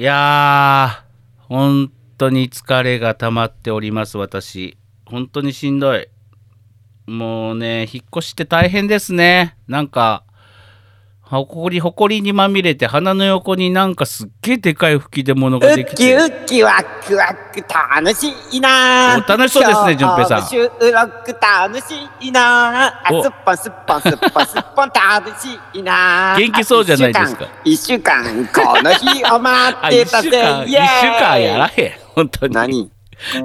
いやー、本当に疲れが溜まっております、私。本当にしんどい。もうね、引っ越しって大変ですね。なんか、ほこり、ほこりにまみれて、鼻の横になんかすっげえでかい吹き出物ができて。ウッキウッキワクワク楽しいな。お楽しそうですね順平さん。収録楽しいな。あお。すっぽんすっぽんすっぽんすっぽん楽しいな。元気そうじゃないですか。一週間一週間この日を待あ、ってた 一週間、週間やらへん。本当に。何？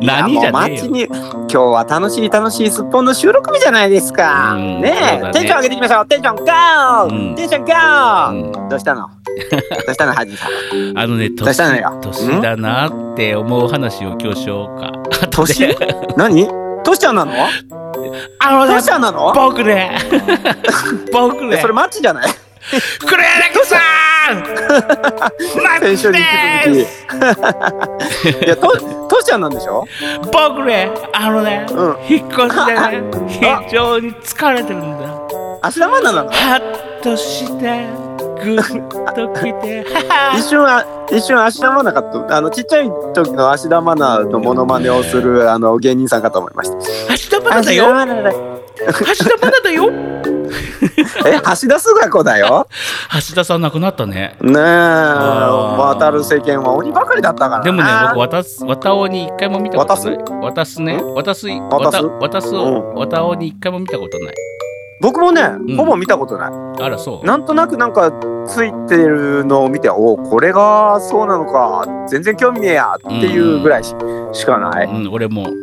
何じゃねえいやもう待ちに今日は楽しい楽しいすっぽんの収録日じゃないですか。うんねそうだね。えテンション上げていきましょう。テンションゴー、うん。テンションゴー、うん。どうしたの？どうしたのハジさん？あのね、どうしたのよ？年年だなって思う話を今日しようか。年？何？トシちゃんなの？あのねなの？僕ね、僕ね。えそ、れマッチじゃない？黒柳さん マッチ先週に引でき続きいやトトシちゃんなんでしょ？す僕ね、あのね、うん。引っ越しでね、非常に疲れてるんだ。芦田愛菜なの？はっとして、ぐっときて、は は一瞬あ一瞬芦田愛菜かとあのちっちゃい時の芦田愛菜のモノマネをするあの芸人さんかと思いました。芦田愛菜だ明日まだだよ え橋田壽賀子だよ橋田さん亡くなったね。ねえ渡る世間は鬼ばかりだったからなでもね、僕、渡す、渡尾に一回も見たことない。渡す？ね。渡す、渡す渡渡すを、渡尾に一回も見たことない。僕もね、ん。ほぼ見たことない。あら、そう。なんとなくなんかついてるのを見ておこれがそうなのか全然興味ねえやっていうぐらいし,、かない、うん、俺も。うん。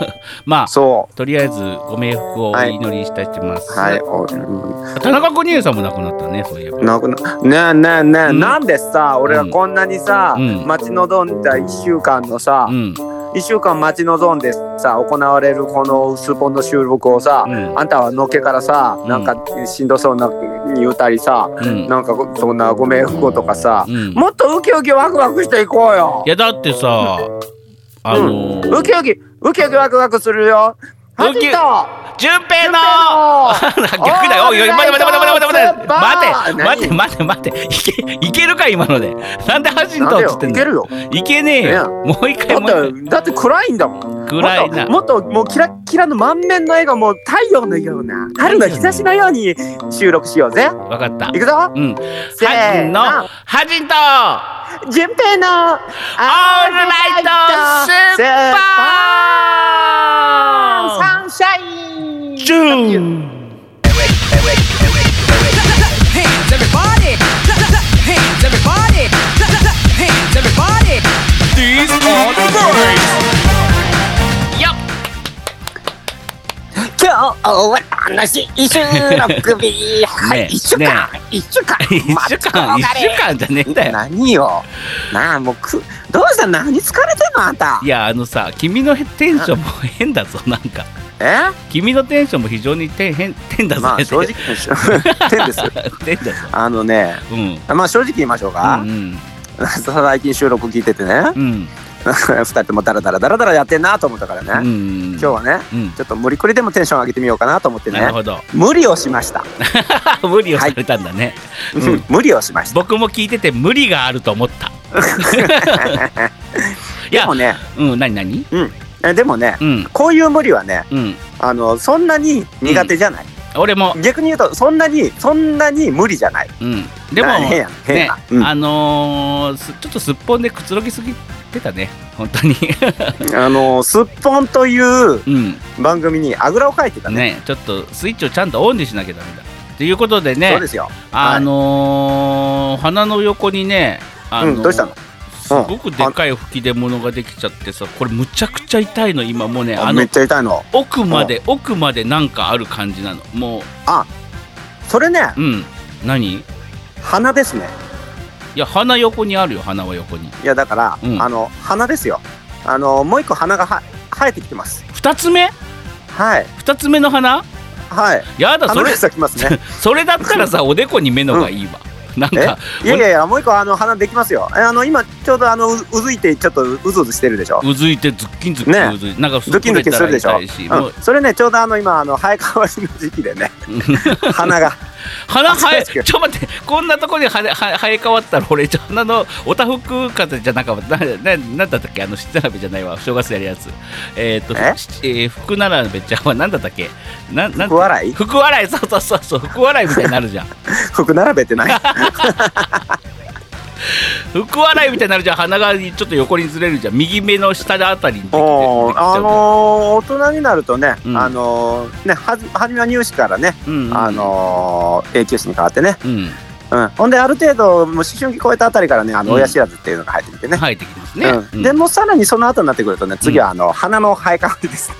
まあ、そとりあえずご冥福をお祈りしたいと思います。うはい、おうん。田中邦衛さんも亡くなったね、そういえば。なくなねえねえねえ、うん。なんでさ俺がこんなにさ、うん。待ち望んだ1週間のさ、うん、一1週間待ち望んでさ行われるこのスポンの収録をさ、うん、あんたはのっけからさ、うん。なんかしんどそうな言うたりさ、うん、なんかそんなご冥福とかさ、うん。もっとウキウキワクワクしていこうよいや、だってさ、あのー、ウキウキウキウキワクワクするよウキハジと順平の。順 逆だよ。おいおい、待て待て待て待て待て待て。何待て待て待て。いけ、いけるか今ので。なんでハジントっつってんのいけるよ。いけねえよ。もう一回もう一だって暗いんだもん。回。暗いな。もっともうキラッキラの満面の笑顔もう太陽のような春の日差しのように収録しようぜ。わかった。い。くぞ。うん。せーの。ハジンと、順平のオールライトスーパーサンシャインジューン Hands everybody! Hands everybody! Hands everybody! These are the birds! 今日は楽しい収録日はいねえ一週間ね一週間。一週間、一週間じゃねえんだよ。何よ。なあもうくどうした？何疲れてんの？あんた。いや、あのさ、君のテンションも変だぞ、なんか。え？君のテンションも非常に変変変だぞ。まあ正直変です 変だぞ。あのねうん。まあ正直言いましょううか、ん。最近収録聞いててね。うん。二人ともダラダラダラダラやってんなと思ったからね、うん。うん。今日はねうん。ちょっと無理くりでもテンション上げてみようかなと思ってねなるほど。無理をしました、無理をされたんだね。うん無理をしました僕も聞いてて無理があると思った。いやでも、ねうん、なになにえでもねうん。こういう無理はねうん。あのそんなに苦手じゃない、俺も、逆に言うとそんなにそんなに無理じゃないうん。でも、ねな、うんあのーすちょっとすっぽんでくつろぎすぎてたね。本当に。あのすっぽんといううん。番組にあぐらをかいてたねね、ちょっとスイッチをちゃんとオンにしなきゃダメだ。ということでねそうで、すよあのー鼻の横にね、あのーうんどうしたの？すごくでかい吹き出物ができちゃってさ、これむちゃくちゃ痛いの、今もうね、あのあめっちゃ痛いの。奥まで、奥までなんかある感じなの。もそれねう、うん。何？い鼻ですね。や、鼻横にあるよ、鼻は横に。いやだから、うん。あの鼻ですよ。あのもう一個鼻がは生えてきてます。二つ目？はい。二つ目の鼻？はい。やだ、そ鼻れが、咲きますね。それだったらさ、おでこに目のがいいわ。なんえ？か、いやいやいやもう一個あの鼻できますよ。えあの今ちょうどあのううずいてちょっとうずうずしてるでしょ？うずいてズッキンズッキンね。うずい、なんかドキドキするでしょ、うん、それねちょうどあの今あの生え変わりの時期でね。う 鼻が鼻生えちょ待ってこんなとこに生え生え変わったら俺鼻のおたふく風じゃなかった。なななんだったっけ？あの七鍋じゃないわ。正月やるやつ。えっ、とえ？ー福並べちゃんはなんだったっけ？ななんて？福笑い？福笑い？そうそうそうそう。福笑いみたいになるじゃん。服並べてない？福笑いみたいになるじゃん。鼻がちょっと横にずれるじゃん。右目の下あたりにあのー大人になるとね、うん。あのーねはじ初めは乳歯からね、うんうんあのー永久歯に変わってね、うんうん、ほんである程度もう思春期超えたあたりからねあのうん。親知らずっていうのが入ってきてね、生えてきますね、うん。うん。でもうさらにその後になってくるとね次はあの、鼻の生え変わりですね。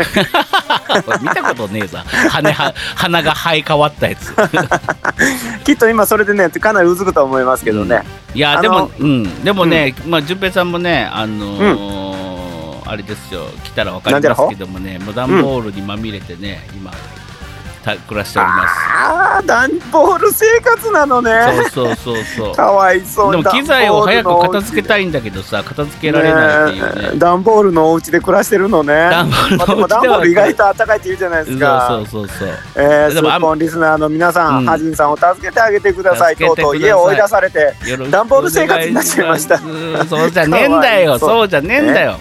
見たことねえさ鼻は鼻が生え変わったやつ。きっと今それでねかなりうずくと思いますけどね、いやでもうん。でもね、まあ順平さんもねあのーあれですよ。来たらわかりますけどもねもう段ボールにまみれてね、今た暮らしております。ああ段ボール生活なのね。そうそうそうそう。かわいそう。でも機材を早く片付けたいんだけどさ片付けられないっていうね。ね。段ボールのお家で暮らしてるのね。段ボールのお家では段ボール意外と暖かいって言うじゃないですか。そうそうそうそう。えー、スでもあんッポンリスナーの皆さん、うん。ハジンさんを助けてあげてください。とうとう家を追い出されて、段ボール生活になっちゃいました。そうじゃねえんだよ。そう。じゃねえんだよ。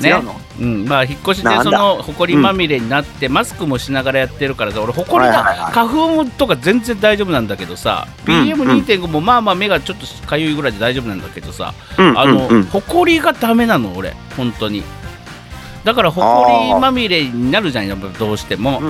ね。違うの？うん、まあ引っ越しでその埃まみれになって、マスクもしながらやってるからさ俺埃が、花粉とか全然大丈夫なんだけどさ、うん PM2.5 もまあまあ目がちょっとかゆいぐらいで大丈夫なんだけどさ、うんあの、埃がダメなの俺本当に。だから埃まみれになるじゃんやっぱどうしても、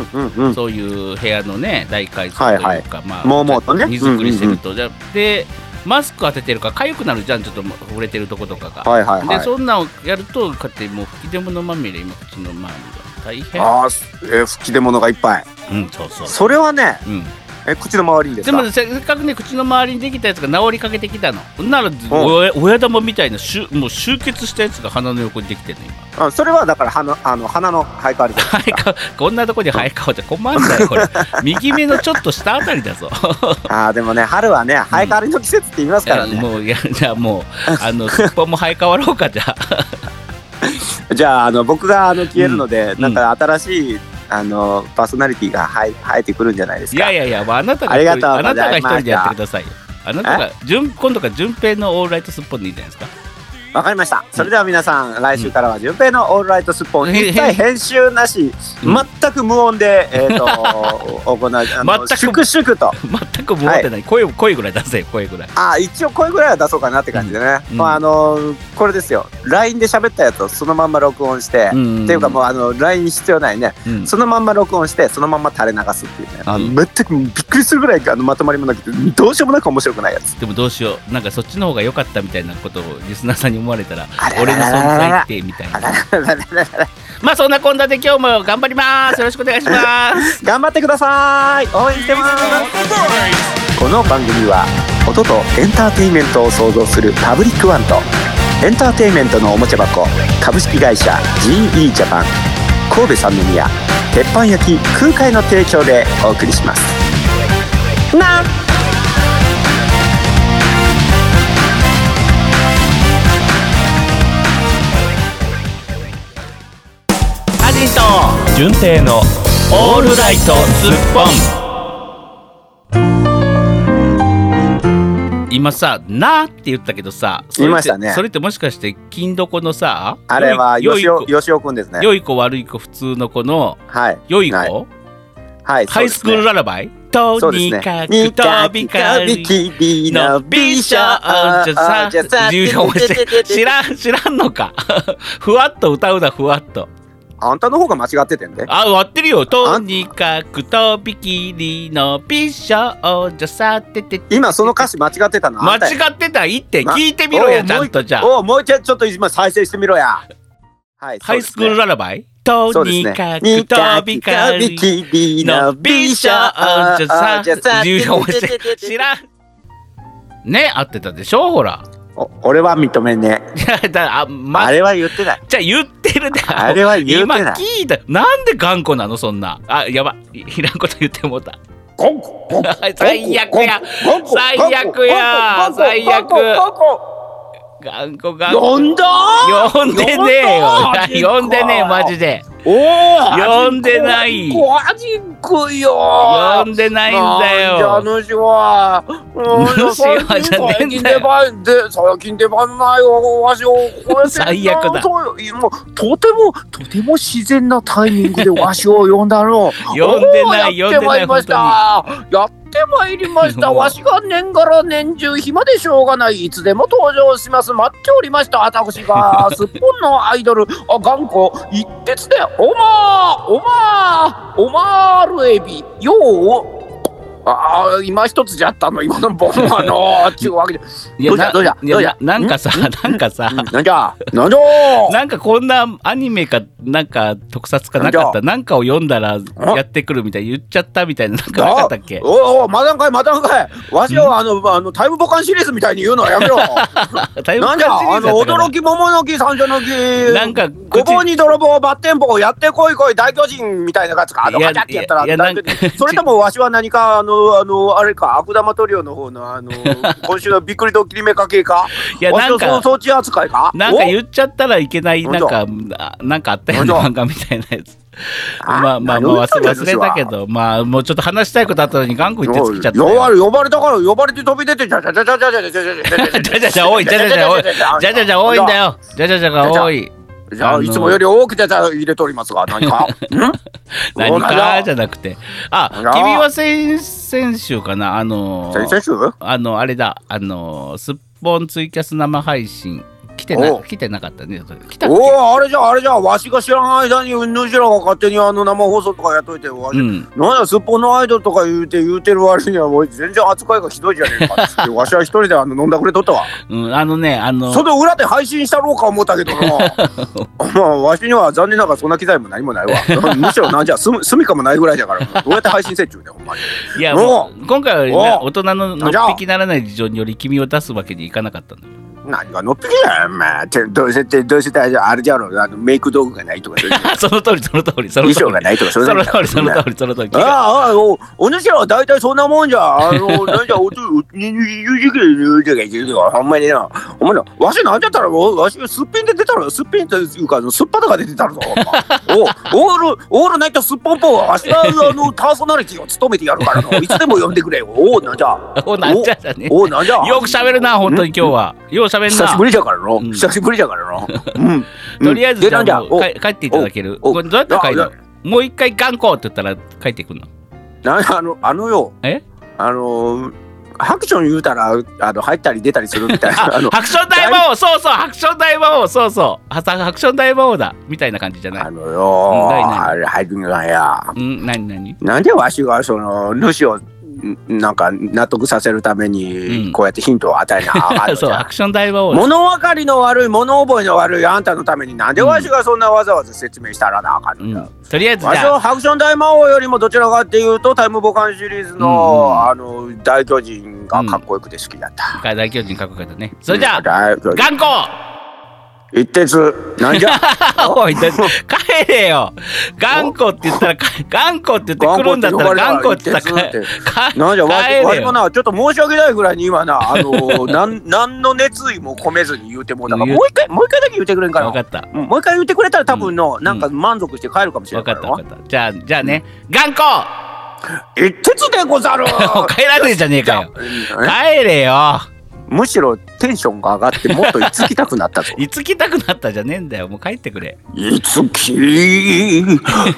そういう部屋のね大改装というか、はいはい。まあもうもうとね。荷造りしてると、じゃでマスク当ててるから痒くなるじゃんちょっと触れてるとことかが、はいはいはい。でそんなんをやるとこうやってもう吹き出物まみれ今口の周りが大変ああ、すえー吹き出物がいっぱい。うんそうそうそれはね、うん、え口の周りにですか？でもせっかくね口の周りにできたやつが治りかけてきたの。なら親親玉みたいなしゅもう集結したやつが鼻の横にできてるの今。あそれはだから鼻あの鼻の生え変わりじゃない生えかこんなとこに生え変わって困んだよこれ。右目のちょっと下あたりだぞ。ああでもね春はね生え変わりの季節って言いますからね、いやもういやじゃあもう あのすっぽんも生え変わろうかじゃあ。じゃああの僕があの消えるので、ん。なんか新しいあのパーソナリティが生え生えてくるんじゃないですか。いやいやいやあなたがあなたが一人でやってくださいよ。あなたが順今度から順平のオールライトスッポンでいいんじゃないですか？わかりました。それでは皆さん来週からは順平のオールライトスッポン、うん。一切編集なし、うん。全く無音で、えー、と 行うあの全く粛々と。全く持ってない、声声ぐらい出せよ声ぐらい。あ一応声ぐらいは出そうかなって感じでね、うん。まああのこれですよ。LINE で喋ったやつをそのまんま録音して、ん。っていうかもうあの LINE 必要ないね、うん。そのまんま録音してそのまんま垂れ流すっていうね、あのうん全くびっくりするぐらいあのまとまりもなくてどうしようもなく面白くないやつ。でもどうしよう。なんかそっちの方が良かったみたいなことをリスナーさんに思われたら俺の存在ってみたいな。まあそんなこんなで今日も頑張りますよろしくお願いします頑張ってください応援してますこの番組は音とエンターテインメントを創造するパブリックワンとエンターテインメントのおもちゃ箱株式会社 GE ジャパン神戸三宮鉄板焼き空海の提供でお送りしますなアジト純正のオールライトスッポン。今さ「な」って言ったけどさそれって言いましたね。それってもしかして金どこのさあれはよいよい子。よしおよしおくんですね。良い子悪い子普通の子のはい。良い子、はい。はいハイスクールララバイ？とそうですね。にかくに飛かくびきりるのの美美少少女さ女さ知らん知らんのか。ふわっと歌うなふわっとあんたの方が間違っててんで。あ割ってるよ。とにかくとびきりの美少女さてて今その歌詞間違ってたの間違ってたいって聞いてみろやおうちゃんとじゃおもう一回ちょっと今再生してみろやはいハイスクールララバイとにかくにとびかびりきりの美少女さ重要知らんね合ってたでしょほら俺は認めねいや だあまあれは言ってない。じゃあ言ってるで。あれは言ってない。今聞いた。なんで頑固なのそんな。あやばい。いらんこと言ってもうた。最悪や。最悪や。最悪頑固頑固呼んだ？呼んでねえよ。呼んでねえマジで。おお呼んでない。マジくよ。呼んでないんだよ。主は。うん主はじゃねえんだよ。最近出番で最近出番ないよ。わしを最悪だ。もうとてもとても自然なタイミングでわしを呼んだの。呼んでない呼んでないやってまいりました。やってまいりました。わしが年がら年中暇でしょうがない。いつでも登場します。待っておりました。私がすっぽんのアイドルあ頑固。一徹でおまーおまーおまーるエビ。ようああ今一つじゃったの？今のボンはのちゅうわけでいやなどうじゃどうじゃいやどうじゃななんかさなんかさ。なんじゃ？なんじゃ？なんかこんなアニメかなんか特撮かなかった？なんかを読んだらやってくるみたい言っちゃったみたいななんかなかったっけ？おいおいまだんかいまだんかい。わしはあのあのタイムボカンシリーズみたいに言うのはやめろ タイムなんじゃ？あの驚きき桃の木三女の木。なんかごぼうに泥棒バッテン棒やってこいこい大巨人みたいなやつか？あのいやガチャってやったらそれともわしは何かあのあのあれか悪玉トリオの方のあの 今週のびっくりドッキリメカ系か？いやなんか装置扱いか？なんかお言っちゃったらいけないなんかあなんかあったよねほんと漫画みたいなやつ。あまあまあ忘れたけどまあもうちょっと話したいことあったのに頑固言って尽きちゃった呼ばよれ呼ばれたから呼ばれて飛び出てじゃじゃじゃじゃじゃじゃじゃじゃじゃじゃじゃじゃじゃ多いじゃじゃじゃ多いじゃじゃじゃ多いんだよじゃじゃじゃが多いじゃあいつもより多くじゃじゃ入れておりますが何か？ん？何か？じゃなくて。あ君は先々週かな？あの先々週？あのあれだ。あのすっぽんツイキャス生配信。来てなお来てなかったね。来たっおおあれじゃあれじゃあわしが知らない間にうんぬんしらが勝手にあの生放送とかやっといてわし、けうん。なんやすっぽんのアイドルとか言うて言うてる割にはもう全然扱いがひどいじゃねえかっつってわしは一人であの飲んだくれとったわ。うんあのねあのその裏で配信したろうか思ったけどな。まあわしには残念ながらそんな機材も何もないわ。むしろなんじゃすみかもないぐらいだからどうやって配信せっちゅうねんほんまに。いやおもう今回はねお大人ののっぴきならない事情により君を出すわけにいかなかったのよ何がのっぴきだよまあてどうせってどうせってあれじゃろあのメイク道具がないとかその通りその通りその通り衣装がないとかその通りその通りその通りああ、あお、お主らは大体そんなもんじゃ。あの、なんじゃ、おつ、に、に、ゆじくるとか言ってるわ。ほんまにな。お前ら、わしなんじゃったら、わし、すっぴんで出たら、すっぴんというか、すっぱとかで出たらぞ。お、オール、オールナイトすっぽんぽんは、わしが、あの、パーソナリティを務めてやるからの。いつでも呼んでくれよ。お。おなんじゃお、おなんじゃ。よく喋るな本当に今日はよう喋んな。久しぶりじゃからの。うん。久しぶりじゃからの。うん。とりあえずじゃ。あ帰帰っていただける。これどうやって帰るもう一回頑固って言ったら帰ってくるの？なあの、あのよ。え？あの、ハクション言うたら、あの、入ったり出たりするみたいな。ああの、ハクション大魔王そうそうハクション大魔王。そうそう。ハクション大魔王だ。みたいな感じじゃない？あのよ。うんあれ入るんや。うん何何？なんでわしがその主をんなんか納得させるためうん。にこうやってヒントを与えなあかん そうハクション大魔王。だ物分かりの悪い物覚えの悪いあんたのためになんでわしがそんなわざわざ説明したらなあかんうん。とりあえずわしじゃあ。はハクション大魔王よりもどちらかっていうとタイムボカンシリーズの、うん。あの大巨人がかっこよくて好きだった、大巨人かっこよかったね。それじゃあ頑固一徹。なんじゃ？おいだ帰れよ。頑固って言ったらか頑固って言ってくるんだったら頑固って言ったらなんじゃ？わしもなちょっと申し訳ないぐらいに今なあの なんなんの熱意も込めずに言うてもうだからもう一回もう一回だけ言ってくれんかな分かった。うんもう一回言ってくれたら多分の、うん。なんか満足して帰るかもしれない分かった分かった。じゃあじゃあね。頑固。一徹でござる。帰らねえじゃねえかよ。え帰れよむしろテンションが上がってもっといつきたくなったぞ いつ来たくなったじゃねえんだよ。もう帰ってくれ。いつき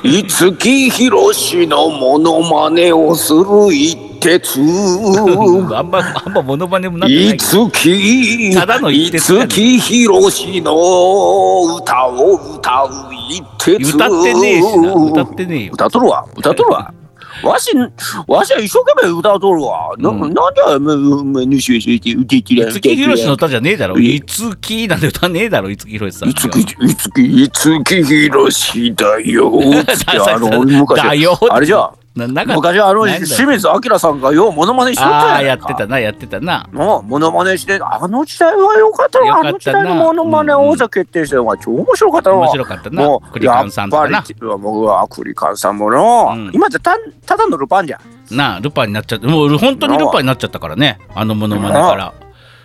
いつきひろしのモノマネをする一徹。あんまあんまモノマネもなってないいつきただの一い徹やね。つきひろしの歌を歌う一徹。歌ってねえしな。歌ってねえよ。歌っとるわ。歌っとるわわしわしは一生懸命歌っとるわ、なうんなんでもうもうぬしゅしして歌っていつきひろしの歌じゃねえだろいいつきなんて歌ねえだろいつきひろしさんいつきいつきいつきひろしだよだよあれじゃななんか昔あの清水明さんがようモノマネしとったああやってたなやってたな。もうモノマネしてあの時代はよかったわあの時よかったな。代のモノマネ王座決定戦は超面白かったわ面白かったなもうクリカンさんとかな。やっぱり僕はクリカンさんもの、うん。今じゃたただのルパンじゃん。なあルパンになっちゃった。もう本当にルパンになっちゃったからねあのモノマネから。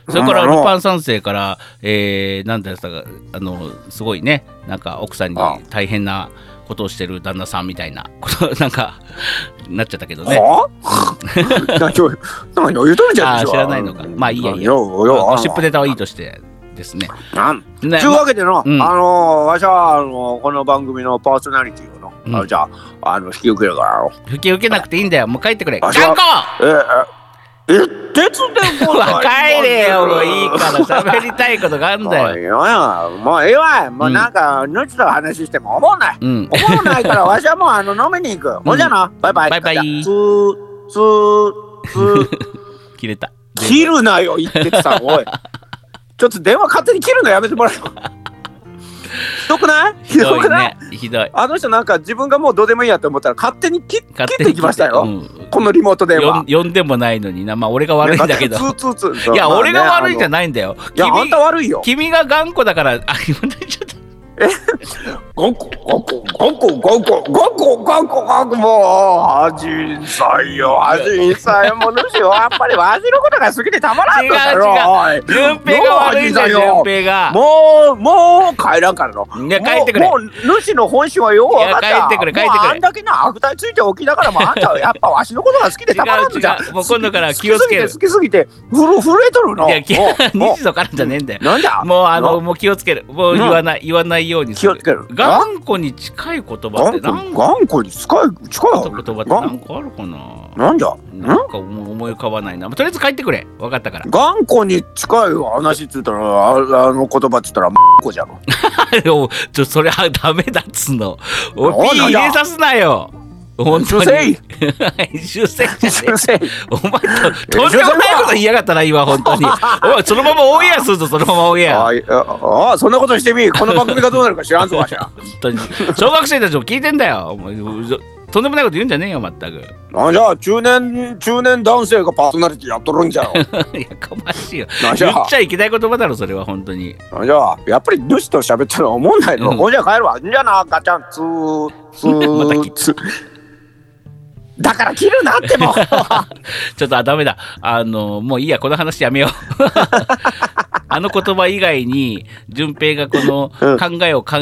それからうん。ルパン三世から、えー、なんだったかあのすごいねなんか奥さんにあ大変なことをしてる旦那さんみたいなこと なんかなっちゃったけどね。は？あ何を何を言うとるんじゃんあー知らないのか。まあいいやいいや。シップネタはいいとしてですね。なんねというわけでの、うん。あのわしはあのこの番組のパーソナリティをの、うん。あじゃああの引き受けるから。よ引き受けなくていいんだよ。もう帰ってくれ。頑固！えええ鉄でございます。帰れよ、もういいから喋りたいことがあんだよ。もういいわもうええわもうなんか、ぬちと話しても思わない。うん。思わないからわしはもうあの飲みに行く、ほんじゃな。バイバイ。バイバイ。じゃあツーツーツー。切れた。切るなよ言っててさおい。ちょっと電話勝手に切るのやめてもらえよひどくない？ひひどくない？ね。ひどい。あの人なんか自分がもうどうでもいいやと思ったら勝手に切ってきましたよ、うんこのリモート電話呼んでもないのにな。まあ俺が悪いんだけど。いや、俺が悪いんじゃないないんだよ。いやあんた悪いよ君が頑固だから、あ、今ねちょっと。ゴンコゴンコゴンコゴンコゴンコゴンコゴンコもうアジンさんよ。アジンさんよ。もう主よやっぱりわしのことが好きでたまらんのだよおい。順平が悪いんだよ、順平が。もうもう帰らんからの。いや帰ってくれ。もう主の本心はよう分かった。帰ってくれ帰ってくれ。あんだけな悪態ついておきながらもあんたはやっぱわしのことが好きでたまらんのじゃ違う違うもう今度から気をつける。好きすぎて好きすぎてふる震えとるの。いや、きもうもう。日度からじゃねえんだよ。なんだもうあの、のもう気をつける。もう言わない、言わないようにする。気をつける頑固に近い言葉って頑固何頑固に近い近い言葉ってが何かあるかな？なんじゃ？なんか思い浮かばないな。とりあえず帰ってくれ。分かったから。頑固に近い話っつったらああの言葉っつったらまこじゃろお ちょ、それはダメだっつうの。おピー入れさすなよ。本当に。修正じゃね先生え。お前と、とんでもないこと言いやがったな、今、本当に。おい、そのままオンエアするぞ、そのままオンエア。あいああそんなことしてみこの番組がどうなるか知らんぞわしは本当に。小学生たちも聞いてんだよ。お前とんでもないこと言うんじゃねえよ、まったく。なんじゃ中年中年男性がパーソナリティやっとるんじゃろ やかましいよ。なんじゃ言っちゃいけない言葉だろ、それは、本当に。なんじゃやっぱり主と喋ってるの思んないの、うんじゃ帰るわんじゃなガチャンツーツ また切っーツーだから切るなっても。う ちょっと、あ、ダメだ。あの、もういいや、この話やめよう。あの言葉以外に、順平がこのうん。考えをか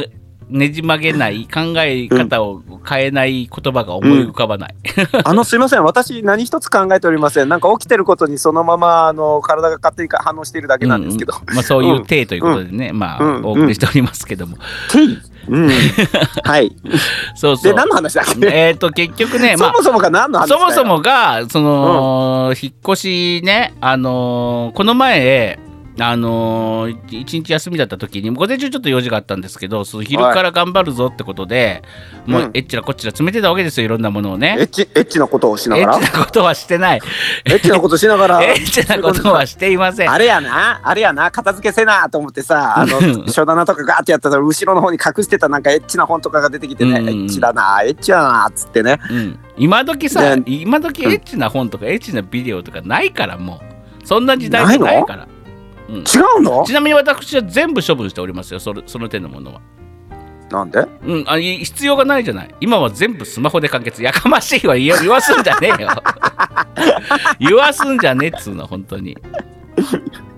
ねじ曲げない、考え方を変えない言葉が思い浮かばない。あのすいません。私何一つ考えておりません。なんか起きてることにそのままあの体が勝手に反応しているだけなんですけど、うんうん。まあ、そういう体ということでね、まあ、うん。お送りしておりますけども。うん、はい。そうそう。で何の話だっけ、えっ、と、結局ね、まあそも、そもが何の話そもそもが、その、引っ越しね、あのーこの前、あのー一日休みだった時に午前中ちょっと用事があったんですけどその昼から頑張るぞってことで、もううん。えっちらこっちら詰めてたわけですよいろんなものをね。エッチエッチなことをしなエがら？ッチなことはしてない。エッチなことしながら？エッチなことはしていません。あれやなあれやな片付けせなと思ってさあの書棚とかガーってやったら後ろの方に隠してたなんかエッチな本とかが出てきてね、うん。エッチだなエッチだなっつってね。うん、今時さね今時エッチな本とかエッチなビデオとかないからもう。そんな時代じゃないからうん、違うの？ちなみに私は全部処分しておりますよそれその手のものは。なんで？うん、あい必要がないじゃない。今は全部スマホで完結。やかましいわ言わ言わすんじゃねえよ。言わすんじゃねえっつうの本当に。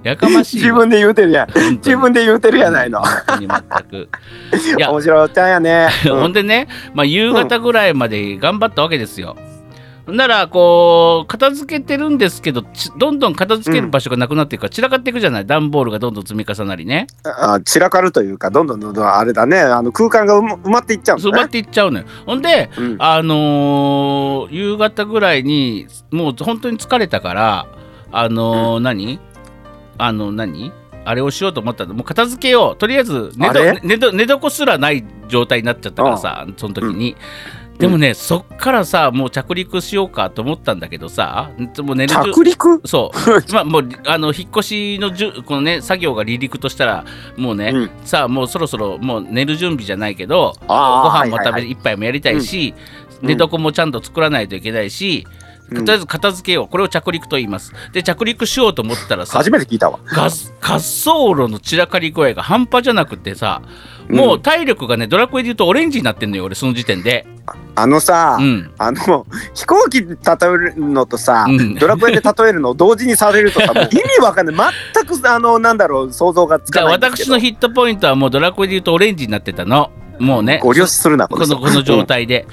やかましいわ。自分で言うてるやん。自分で言うてるやないの。全く。いや。面白いおっちゃんやね、うん。ほんでね、まあ、夕方ぐらいまで頑張ったわけですよ。ならこう片付けてるんですけどちどんどん片付ける場所がなくなっていくから散らかっていくじゃない？段ボールがどんどん積み重なりね。あ散らかるというかどんどんどんどんあれだねあの空間が埋まっていっちゃうね。埋まっていっちゃうのよ。ほんでうん。あのー夕方ぐらいにもう本当に疲れたからあのー何？あの何？あれをしようと思ったの。もう片付けよう。とりあえず寝ど寝ど寝床すらない状態になっちゃったからさその時に、でもね、そっからさもう着陸しようかと思ったんだけどさもう着陸？そう。まあもうあの引っ越しのじゅこのね作業が離陸としたらもうね、うん。さあもうそろそろもう寝る準備じゃないけどご飯も食べ、はいはいはい。一杯もやりたいし、うん。寝床もちゃんと作らないといけないしとりあえず片付けよう。これを着陸と言います。で着陸しようと思ったらさ初めて聞いたわ。ガス滑走路の散らかり具合が半端じゃなくてさもう体力がねドラクエで言うとオレンジになってんのよ俺その時点で。あのさ、うん。あの飛行機例えるのとさ、うん。ドラクエで例えるのを同時にされるとさ 意味わかんない。全くあのなんだろう想像がつかない私のヒットポイントはもうドラクエで言うとオレンジになってたの。もうね。ご了承するなこのこの状態で。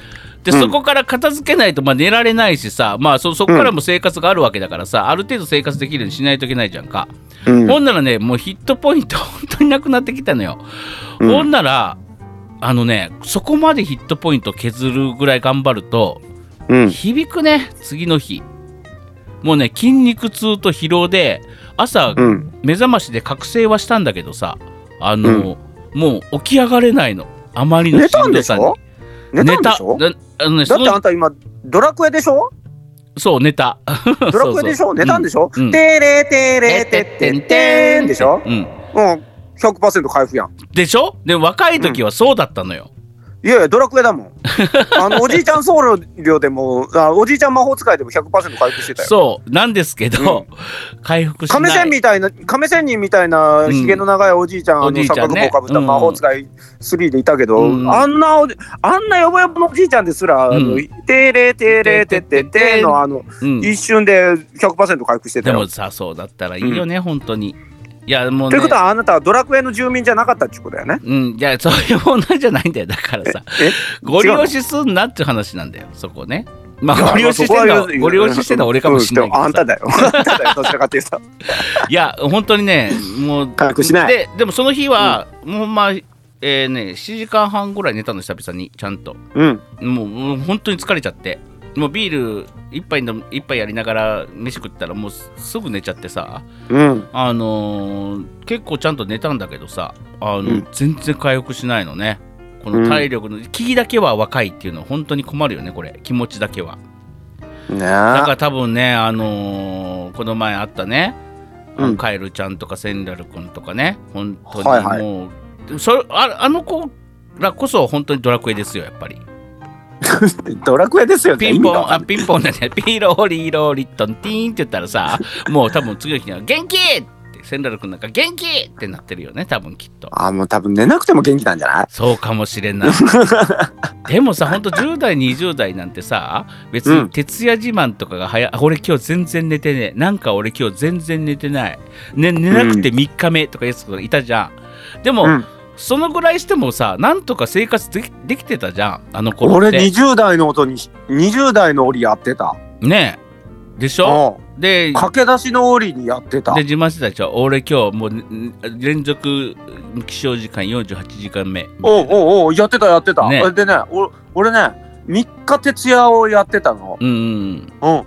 でうん。そこから片付けないとまあ寝られないしさ、まあ、そそこからも生活があるわけだからさ、ある程度生活できるようにしないといけないじゃんか、うん。ほんならねもうヒットポイント本当になくなってきたのよ、うん。ほんならあのねそこまでヒットポイント削るぐらい頑張るとうん。響くね次の日。もうね筋肉痛と疲労で朝うん。目覚ましで覚醒はしたんだけどさあの、もう起き上がれないの。あまりの寝したんどさにんでしょ寝たんでしょ？ねだってあんた今ドラクエでしょ？そう寝た ドラクエでしょ？寝たんでしょ、うんてれてれてってんてんでしょ？うん。うん。100%回復やん。でしょ？で若い時はそうだったのよ、いやいやドラクエだもん。あのおじいちゃん僧侶でもあおじいちゃん魔法使いでも100%回復してたよ。そうなんですけど、回復しない。亀仙みたいな亀仙人みたいなひげの長いおじいちゃん、おあのじいちゃんね。三角帽かぶった魔法使い3でいたけど、うん。あんなあんなヨボヨボのおじいちゃんですら「あのうんてれてれてってて」のあのうん、一瞬で100%回復してたよ。でも。さそうだったらいいよね、本当にいやもうねということはあなたはドラクエの住民じゃなかったってことだよね。うん、いやそういう問題じゃないんだよだからさ えご利用しすんなって話なんだよそこねまあご利用ししてんのご利用ししてんのは俺かもしれないけどさうんあんただよ。あんただよ。どちらかっていうと。いや本当にねもう回復しないででもその日は、もうまあえーね7時間半ぐらい寝たの久々にちゃんとうん。もうもう本当に疲れちゃってもうビール一杯の一杯やりながら飯食ったらもうすすぐ寝ちゃってさうん。あのー結構ちゃんと寝たんだけどさあの、うん。全然回復しないのね。この体力の、気だけは若いっていうのは本当に困るよねこれ。気持ちだけは。ねだから多分ねあのーこの前あったね、うん。カエルちゃんとかセンラル君とかね。本当にもう、はい。はいそれああの子らこそ本当にドラクエですよやっぱり ドラクエですよね。ピンポンあピンポンなんでピロリロリットンティーンって言ったらさ もう多分次の日には元気ってセンラル君なんか元気ってなってるよね多分きっと。あもう多分寝なくても元気なんじゃない？そうかもしれない。でもさほんと10代20代なんてさ別うん。に徹夜自慢とかが早い、あ俺今日全然寝てねえ。なんか俺今日全然寝てない、ね、寝なくて3日目とかやつとかいたじゃん。でも、うんそのぐらいしてもさなんとか生活できできてたじゃんあの頃俺って20代の音に20代の折やってた。ねえでしょ？うでん駆け出しの折にやってたで。自慢してたでしょ？俺今日もうん連続起床時間48時間目おうおうおうやってたやってた。ねでねお俺ね3日徹夜をやってたの。うんうんうん。で、うん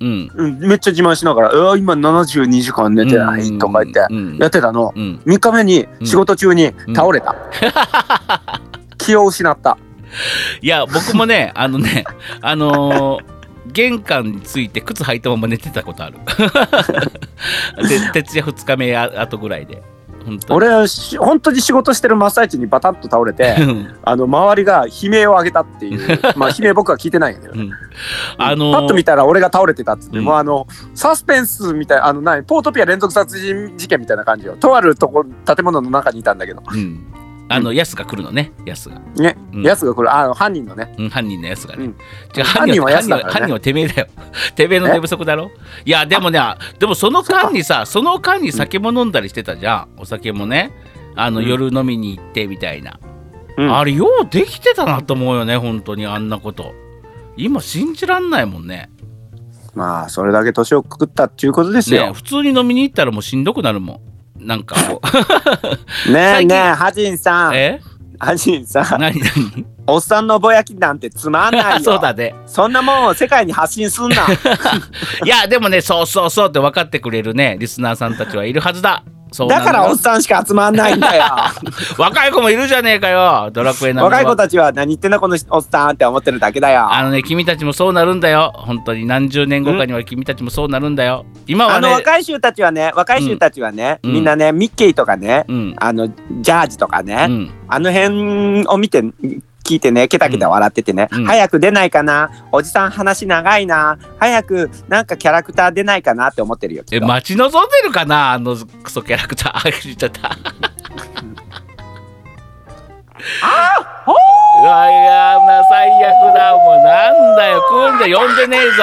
うん、めっちゃ自慢しながら「うわ今72時間寝てない」とか言ってうん。やってたの。うん。3日目に仕事中にうん。倒れた。気を失った。いや僕もね あのねあのー玄関について靴履いたまま寝てたことある。で徹夜2日目あ後ぐらいで俺はし本当に仕事してる真っ最中にバタッと倒れてうん。あの周りが悲鳴を上げたっていう まあ悲鳴僕は聞いてないんやけど、うん。あのーパッと見たら俺が倒れてたっつって、うん。もうあのサスペンスみたいあの何ポートピア連続殺人事件みたいな感じよ。とあるとこ建物の中にいたんだけど。うんあのヤスが来るのねヤスが、ね、うん。やつがこれあの犯人のね。うん、犯人のやつがね、うん。違う犯人はヤスだからね。犯人はてめえだよ。てめえの寝不足だろ？いやでもねでもその間にさその間に酒も飲んだりしてたじゃん。お酒もね。あの、うん。夜飲みに行ってみたいな、うん。あれようできてたなと思うよね本当にあんなこと。今信じらんないもんね。まあそれだけ年をくくったっていうことですよ。ね普通に飲みに行ったらもうしんどくなるもんなんかこう。ねえねえハジンさん。え？ハジンさん。何？何？おっさんのぼやきなんてつまんないよ。そうだね。そんなもんを世界に発信すんな。いやでもねそうそうそうって分かってくれるねリスナーさんたちはいるはずだそうなだからおっさんしか集まんないんだよ。若い子もいるじゃねえかよ。ドラクエな若い子たちは何言ってんだこのおっさんって思ってるだけだよ。あのね君たちもそうなるんだよ。本当に。何十年後かには君たちもそうなるんだよ。今はあのね若い衆たちはね若い衆たちはね、うん。みんなねミッキーとかね、うん。あのジャージとかね、うん。あの辺を見て聞いてねケタケタ笑っててね、うん。早く出ないかなおじさん話長いな早くなんかキャラクター出ないかなって思ってるよえ待ち望んでるかなあのクソキャラクター。あ 言っちゃった。うわいやな最悪だもうなんだよ来んだ呼んでねえぞ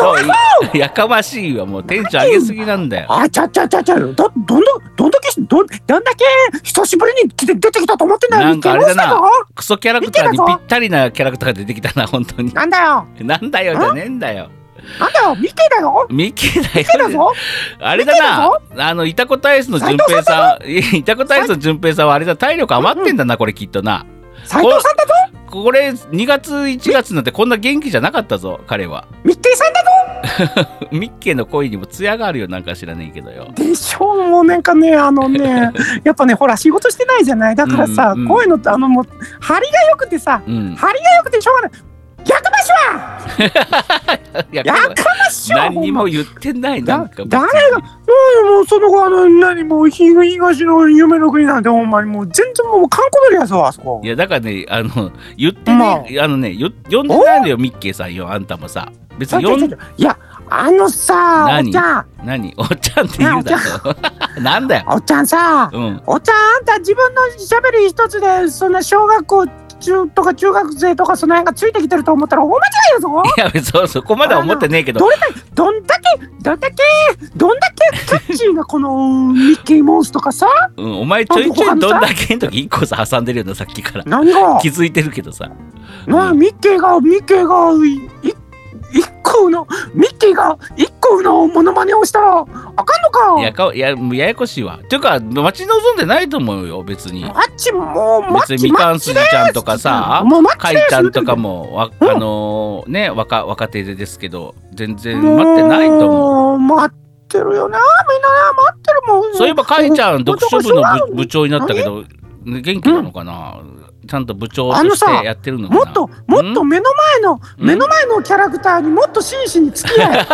おいやかましいわ。もうテンション上げすぎなんだよ。あちゃちゃちゃちゃ。どどんどんどんだけどんどんだけ久しぶりに来て出てきたと思ってんだよ。なんかあれだな。クソキャラクターにぴったりなキャラクターが出てきたな本当に。なんだよ。なんだよじゃねえんだよ。なんだよ。ミッケイだよ。ミケイだだよぞ。あれだな。あのイタコタイスの順平さん。イタコタイスの順平さんはあれだ。体力余ってんだなこれきっとな斉藤さんだぞ。これ2月1月なんてこんな元気じゃなかったぞ彼は。ミッケイさんだぞ。ミッケーの声にも艶があるよなんか知らねえけどよ。でしょうもうなんかねあのね やっぱねほら仕事してないじゃない。だからさ、うんうん。こういうのってあのもう張りが良くてさうん。張りが良くてしょうがないやか ましわいややかましわ何にも言ってないなん誰が？もうその後あの何もう東東の夢の国なんてほんまにもう全然もう観光鳥やぞあそこ。いやだからねあの言ってね、まあ、のねよ呼んでないのよミッケーさんよあんたもさ。別に呼んちょちょちょいやあのさ何？おっちゃん。何？おっちゃんって言うだろ なんだよ。おっちゃんさうん。おっちゃんあんた自分のしゃべり一つでそんな小学校中とか中学生とかその辺がついてきてると思ったら大間違いやぞ。いや別にそこまでは思ってねえけど。どれだどんだけどんだけどんだけキャッチーなこのミッキーモンスとかさ。うん、お前ちょいちょいどんだけの時一個さ挟んでるよなさっきから。何が？気づいてるけどさ。なミッキーがミッキーがいい一個のミッキーが一個のモノマネをしたらあかんのか？やかいやもうややこしいわ。っていうか待ち望んでないと思うよ別に。マッチもう別チにみかんすじちゃんとかさかいちゃんとかもわあのね若若手でですけど全然待ってないと思う。待ってるよなみんなね待ってるもん。そういえばかいちゃん読書部の男部部長になったけど元気なのかな、ちゃんと部長としてやってるのかな？もっともっと目の前のうん？目の前のキャラクターにもっと真摯に付き合え。よ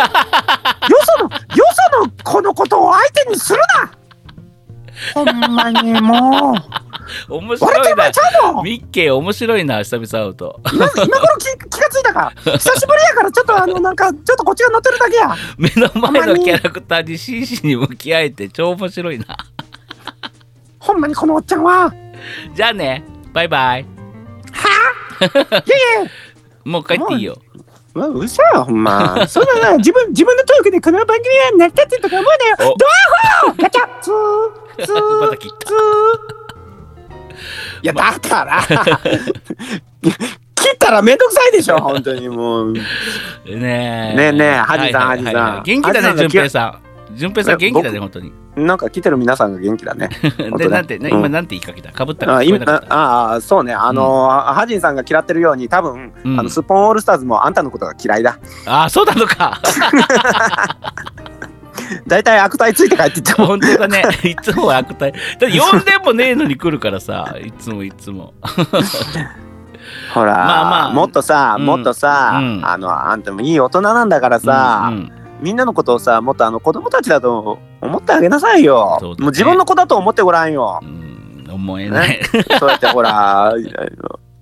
そのよその子のことを相手にするな。ほんまにもう。面白いな。ミッケー面白いな久々会うと。今今頃気 気がついたか。久しぶりやからちょっとあのなんかちょっとこっちが乗ってるだけや。目の前のキャラクターに真摯に向き合えて超面白いな。ほんまにこのおっちゃんはは。じゃあねバイバイあいやいやもう帰っていいよ。うわうそやほんま。そんなな自分自分のトークでこの番組は成り立ってるとか思うなよ。お。ドアホガチャツーツー また切った。ツーいやだから。切ったらめんどくさいでしょ本当にもう。ねえ。ねえねえハジさんハジさん。元気だねハジさんが順平さん順平さんえ元気だね僕本当に。なんか来てる皆さんが元気だね。でね。なんてなうん。今なんて言いかけた？かぶったか？あ今聞こえなかった？ああそうね。あのーハジンさんが嫌ってるように多分、うん。あのスッポンオールスターズもあんたのことが嫌いだ。ああそうなのか？大体悪態ついて帰っていっても。本当だね。いつも悪態。だって呼んでもねえのに来るからさいつもいつも。ほら、まあまあ。もっとさ、うん。もっとさ、うん。あのあんたもいい大人なんだからさ、うんうんみんなのことをさもっとあの子供たちだと思ってあげなさいよ、ね。もう自分の子だと思ってごらんよ。うん。思えない。そうやってほら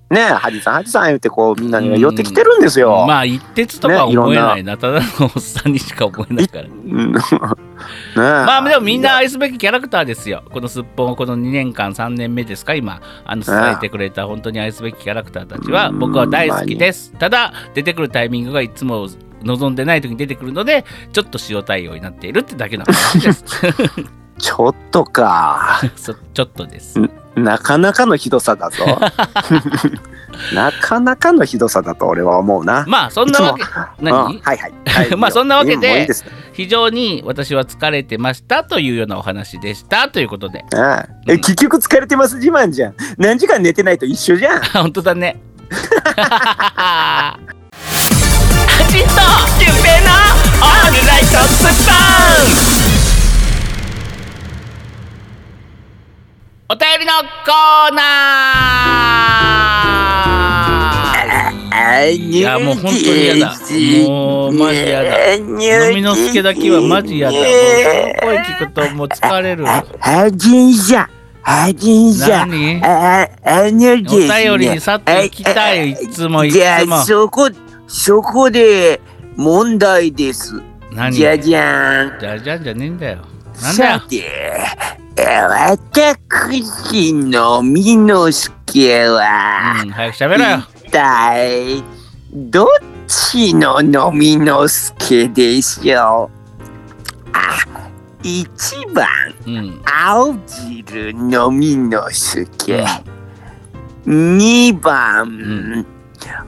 ねえハジさんハジさん言ってこうみんなに寄ってきてるんですよ、まあ一徹とか思えない。なただのおっさんにしか思えないから。まあでもみんな愛すべきキャラクターですよ。このすっぽんをこの2年間3年目ですか？今あの支えてくれた本当に愛すべきキャラクターたちはうん僕は大好きです。ただ出てくるタイミングがいつも望んでない時に出てくるのでちょっと塩対応になっているってだけの話です。ちょっとか。そちょっとですなかなかのひどさだぞ。なかなかのひどさだと俺は思うな。まあそんなわけはいはい。はいまあそんなわけでいいです非常に私は疲れてましたというようなお話でしたということでああえ結局疲れてます自慢じゃん。何時間寝てないと一緒じゃん。本当だねちとゆうぺいのオールライトスパンお便りのコーナーいやもう本当に嫌だもうマジ嫌だ飲みのすけだけはマジ嫌だもう声聞くともう疲れるはじんじゃ。はじんじゃ。何あ、あお。便りにさっと行きたいいつもいじゃつもあそこ、そこで問題です。何？じゃじゃん。じゃじゃんじゃねえんだよ。なんだよさて、え私のみのすけは、うん早く喋ろよ。一体どっちののみのすけでしょう？あ、一番うん。青汁のみのすけ。二番、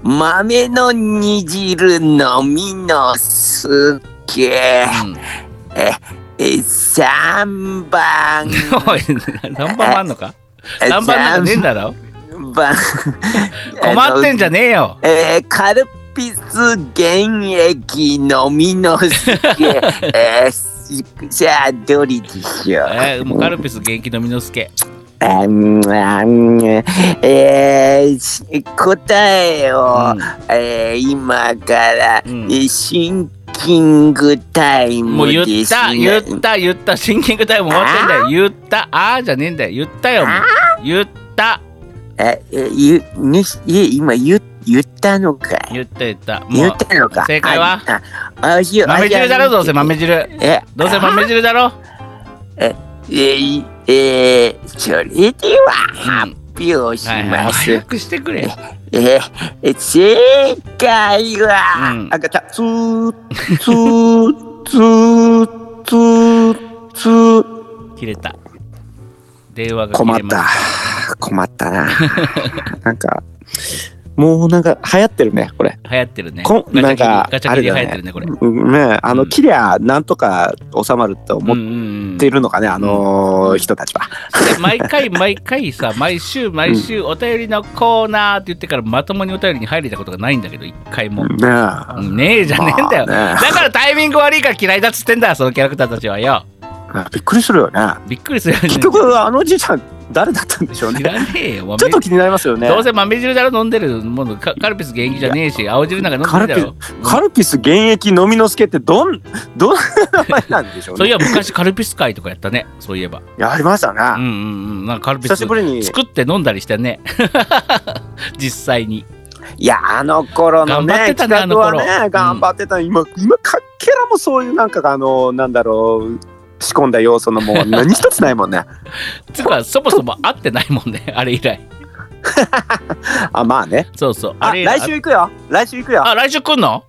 豆の煮汁のみのすけ。うんえ、三番。おい何番もあんのか？何番なんかねえんだろ？三番。困ってんじゃねえよえーカルピス原液のみのすけ。えーしじゃあ、どれでしょう？えー、もうカルピス元気のみのすけあんあんえーし答えを、うん。えー今から、うん。えシンキングタイもうム言ったですね。言った言った。シンキングタイム終わってんだよ。言った。あーじゃねえんだよ。言ったよ。言った。え、え、ゆ、ね、え、今言、言ったのかい？言った言った。も言うったのか？正解は？豆汁だろどうせ豆汁。え、どうせ豆汁だろ？えー、えー、それでは発表しはいはいます。早くしてくれえー、正解は、うんあ、ガチャ、ツー、ツー、ツー、ツー、ツー。切れた電話が切困った。困ったな。なんか、もうなんか流行ってるね、これ。流行ってるね。こなんかガチャ切り流行ってるねこれ。うん。ねあの、うん切りゃなんとか収まるって思っうんうんうんてるのかね、あのー人たちは。で 毎回毎回さ 毎週毎週お便りのコーナーって言ってからまともにお便りに入れたことがないんだけど一回も、ねえ。じゃねえんだよ、まあね。だからタイミング悪いから嫌いだっつってんだそのキャラクターたちはよ。あびっくりするよね。びっくりするよね。結局、あのじいちゃん、誰だったんでしょうね。知らねえよ豆 ちょっと気になりますよね。どうせ豆汁だろ飲んでるものカカルピス元気じゃねえし青汁なんか飲んでるだろカルピス原液飲みの助ってどん、どんな名前なんでしょうね。そういや昔カルピス会とかやったねそういえばやりましたね。うんうんうんなんかカルピス久しぶりに。作って飲んだりしてね 実際にいや、あの頃のね、頑張ってたね企画はね頑張ってた。今、今、かっけらもそういうなんか、あの、なんだろう、仕込んだ要素のもう何一つないもんね。つうかそもそも会ってないもんねあれ以来 あ、まあね。そうそうあ、れ以来来週行くよ。来週行くよ。あ来週来んの？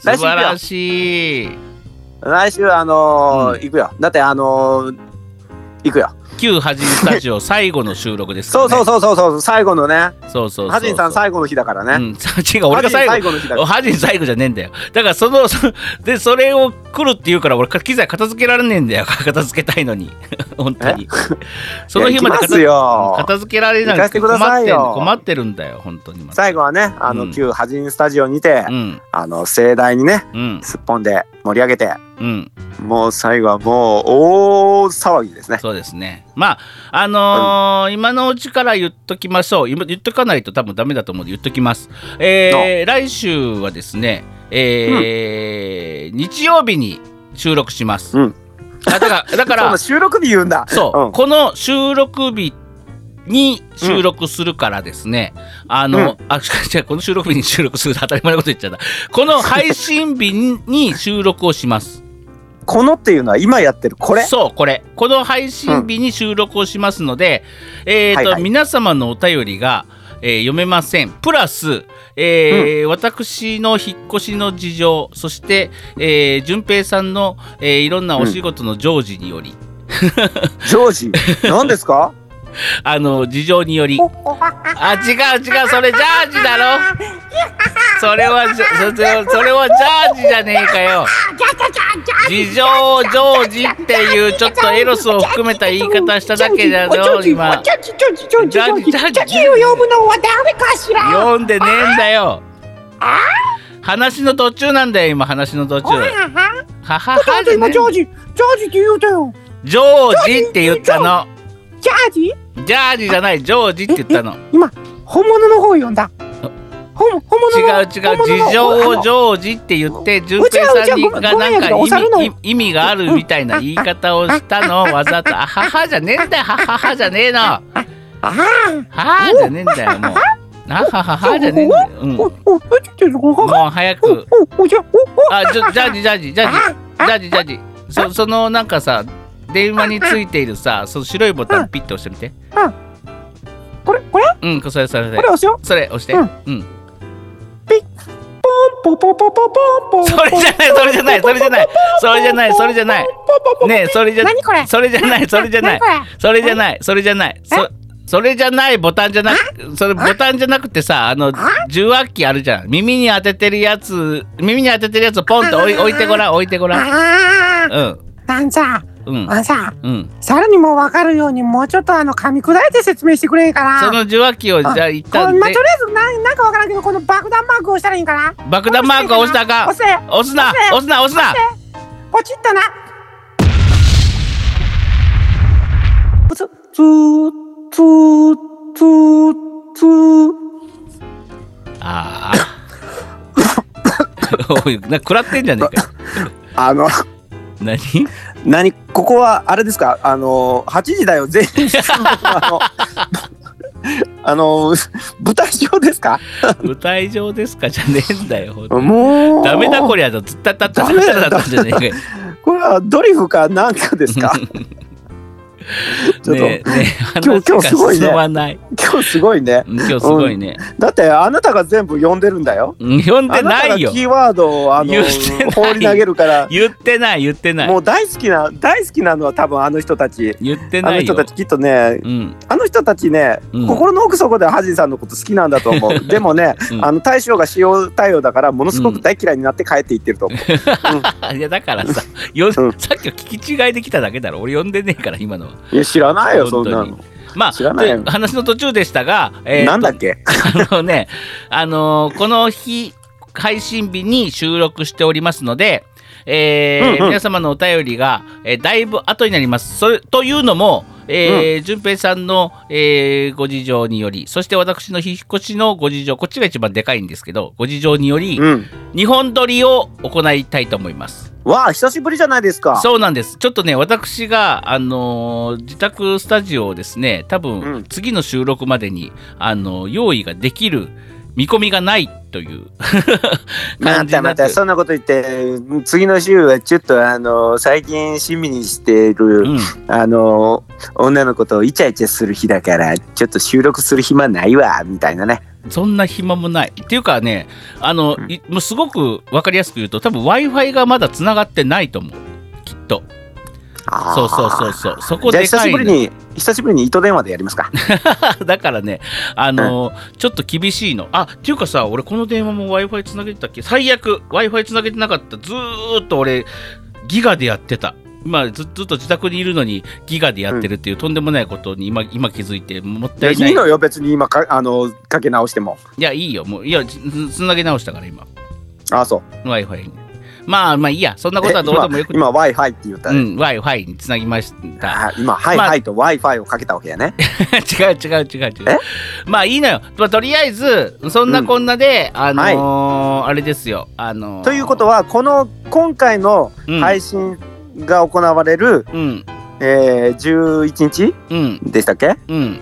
素来週行くよ晴らしい来週、あのーうん行くよ。だって、あのー行くよ。旧ハジンスタジオ最後の収録ですからね。そうそうそうそうそう、最後のね。そうそうそうハジンさん最後の日だからね。うん、違う俺が最後。の日だから。ハジン最後じゃねえんだよ。だからそのそでそれを来るって言うから俺機材片付けられねえんだよ。片付けたいのに。本当に。その日まで片よ。片付けられなくて困って困ってるんだよ本当に最後はね、あの、うん。旧ハジンスタジオにて、うん。あの、盛大にね、うん。すっぽんで盛り上げて、うん。もう最後はもう大騒ぎですね。そうですねまああのー今のうちから言っときましょう。今言っとかないと多分ダメだと思うんで言っときます。えー来週はですねえー日曜日に収録します、うん。あだからだか そらの収録日言うんだ。そう、うん。この収録日に収録するからですね、あの、あ、違う、この収録日に収録する当たり前のこと言っちゃった。この配信日に収録をします。このっていうのは今やってるこれ？そう、これ。この配信日に収録をしますので、えっ、と、はいはい。皆様のお便りが、えー読めません。プラス、えー私の引っ越しの事情、そして、えー、順平さんの、えーいろんなお仕事の常時により、ジョージ何ですか？あの事情により。あ違う違うそれジャージだろ。それはそれそれはジャージじゃねえかよ。事情ジョージっていうちょっとエロスを含めた言い方しただけだろ今。ジャージジャージジャージジャージを呼ぶのは誰かしら読んでねえんだよ話の途中なんだよ今話の途中ははは今ジョージジャージって言うたよジョージって言ったのジャージ？ジャージじゃないジョージって言ったの。今本物の方読んだ。本本物の違う違う事情をジョージって言って順平さんにがなんか意味意味があるみたいな言い方をしたのをわざとあははじゃねえんだよはははじゃねえのはああはじゃねえんだよもうあはははじゃねえんだようんもう早くおおじゃジャージジャージジャージジャージジャージそそのなんかさ電話についているさその白いボタンピッと押してみて。これこれ？うんそれそれそれ。これ押すよ。それ押して。うん。うん。ポンポポポポポンポンそれじゃないそれじゃないそれじゃないそれじゃないそれじゃないねえそれじゃ何これそれじゃないそれじゃないそれじゃないそれじゃないそそれじゃないボタンじゃなくそれボタンじゃなくてさあの受話器あるじゃん耳に当ててるやつ耳に当ててるやつをポンと置い置いてごらん置いてごらんああうんなんさうん。あのさうん。さらにも分かるようにもうちょっとあの噛み砕いて説明してくれんかな？その受話器をじゃあ一旦で。まあとりあえずなんなんか分からんけどこの爆弾マークを押したらいいんかな？爆弾マークを押したか？ん押せ押すな。押すな押すな。ポチッとな。ツツーツーツーツ。ーああ おいな食らってんじゃねえかよ。あの 何？何？ここはあれですか？あの8時だよ。全員。あのあの舞台上ですか？舞台上ですか？じゃねえんだよ。もう。ダメだこりゃ。とずったったったったったったんじゃねえかよこれはドリフかなんかですか ちょっと、ねえねえ 今日 今日すごいね。今日すごいね。うん今日すごいね、だってあなたが全部読んでるんだよ。うん読んでないよ。キーワードをあの放り投げるから。言ってない言ってない。もう大好きな大好きなのは多分あの人たち。言ってあないよ。の人たちきっとねうん。あの人たちね、うん。心の奥底ではハジンさんのこと好きなんだと思う。でもね、うん。あの大将が使用対応だからものすごく大嫌いになって帰っていってると思う、いやだからさよ、うん。さっきは聞き違いできただけだろ。俺読んでねえから今のはいや知らないよそんなの、まあ知らない話の途中でしたが、えーとなんだっけ？あのね、あのーこの日、配信日に収録しておりますので、えーうんうん。皆様のお便りが、えーだいぶ後になります。それというのも、えー順平さんの、えーご事情により、そして私の引っ越しのご事情、こっちが一番でかいんですけど、ご事情により、うん。日本撮りを行いたいと思います。わあ久しぶりじゃないですか。そうなんです。ちょっとね、私が、あのー自宅スタジオをですね、多分、うん。次の収録までに、あの用意ができる見込みがないという またまたそんなこと言って次の週はちょっとあの最近趣味にしている、うん、あの女の子とイチャイチャする日だからちょっと収録する暇ないわみたいなねそんな暇もない。っていうかね、あの、もうすごく分かりやすく言うと、多分 Wi-Fi がまだつながってないと思う。きっと。そうそうそうそう。そこじゃあ久でかいの。しぶりに久しぶりに糸電話でやりますか だからね、あのちょっと厳しいの。あ、っていうかさ、俺この電話も Wi-Fi つなげてたっけ？最悪 Wi-Fi つなげてなかった。ずーっと俺、ギガでやってた。今ずずっと自宅にいるのにギガでやってるっていうとんでもないことに今今気づいてもったいない。いいのよ別に今かあのかけ直してもいや、いいよ。もう、いや、つつなげ直したから今。あそう Wi-Fi に。まあまあいいや。そんなことはどうでもよくえ今今 w i f i って言ったら、うん、Wi-Fi につなぎました。あ今はいまあはいと w i f i をかけたわけやね違う違う違う違う。まあいいのよ。まあ、とりあえず、そんなこんなで、あのーあれですよ。あのーということはこの今回のうん配信が行われる、うん、えー、11日うん、でしたっけ、うん、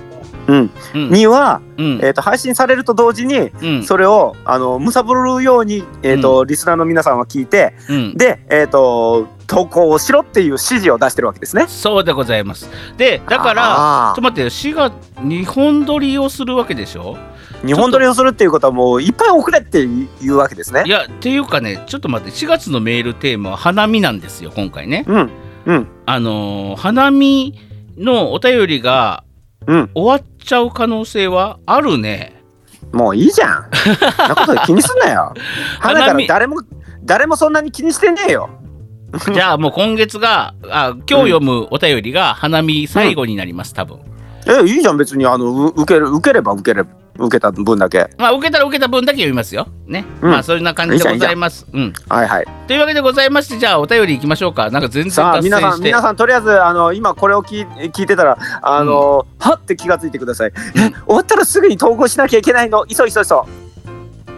には、うん、えー、と配信されると同時にうん、それをあのむさぼるように、えーとリスナーの皆さんは聞いてうん。で、えー、と投稿をしろっていう指示を出してるわけですね。そうでございます。で、だから、ちょっと待ってよ、4月、日本撮りをするわけでしょ？日本撮りをするっていうことはもういっぱい送れっていうわけですねい。や、っていうかね、ちょっと待って、4月のメールテーマは花見なんですよ、今回ね。うんうんあのー花見のお便りがうん。終わっちゃう可能性はあるね。もういいじゃん。なこと気にすんなよ。花から誰も誰もそんなに気にしてねえよ。じゃあもう今月があ今日読むお便りが花見最後になります多分。えいいじゃん別に。あのう受ける受ければ受ければ受けた分だけまあ受けたら受けた分だけ読みますよ。ね。うんまあそんな感じでございます。うん。はいはいというわけでございましてじゃあお便りいきましょうか。なんか全然さあ。皆さん皆さんとりあえずあの今これを聞い聞いてたらあの、はって気がついてください、え終わったらすぐに投稿しなきゃいけないの急い急いそう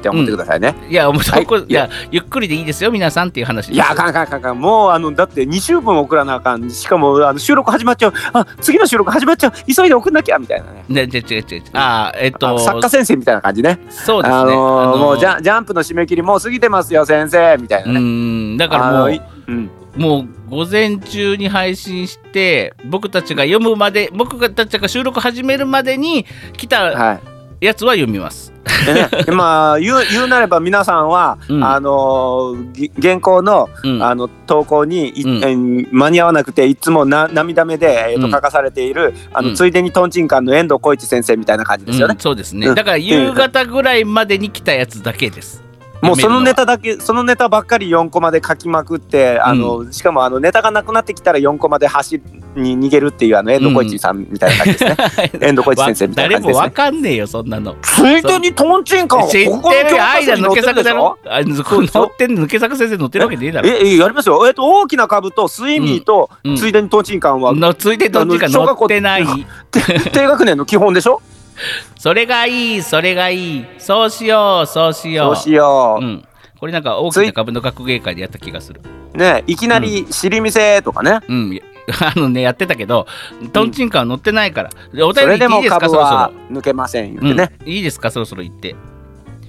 って思ってくださいね、いやもうそこ、はい。い、や。ゆっくりでいいですよ皆さんっていう話。いやあかんあかんあかん。もうあのだって2週分送らなあかん。しかもあの収録始まっちゃう。あ次の収録始まっちゃう。急いで送んなきゃみたいなね。ね、違う違う違う。あーえっあと作家先生みたいな感じね。そうですね。あのーあのーもうジャンジャンプの締め切りもう過ぎてますよ先生。みたいなうね、んだからもううん。もう午前中に配信して僕たちが読むまで僕たちが収録始めるまでに来たはいやつは読みます。まあ言う言うなれば皆さんは、うん。あの原稿のうん。あの投稿にい、うん。えー間に合わなくていつもな涙目で、えーとうん。書かされているあの、うん。ついでにトンチンカンの遠藤浩一先生みたいな感じですよね。うん、そうですね、うん。だから夕方ぐらいまでに来たやつだけです。もうそのネ読タだけそのネタばっかり4コマで書きまくってあの、しかもあのネタがなくなってきたら4コマで走に逃げるっていうあの遠藤浩一さんみたいな感じですね、遠藤浩一先生みたいな誰もわ感じですね。かんねえよそんなの。ついでにトンチンカン知ってるよ科書に愛だ抜け作だろあ乗ってんの抜け作先生乗ってるわけねえだろ。ええやりますよ。えっと大きな株とスイミーと、うん。ついでにトンチンカンは、のついでどっちか乗ってない。低学年の基本でしょ？それがいいそれがいい。そうしようそうしよそううしよう、うん、これなんか大きな株の学芸会でやった気がする。ねいきなり尻見せとかね、うん、いや あのねやってたけどトンチンカンは乗ってないから。でおそ便りいいですか？そろそろ。抜けません言ってうん。ね、いいですか？そろそろ言って。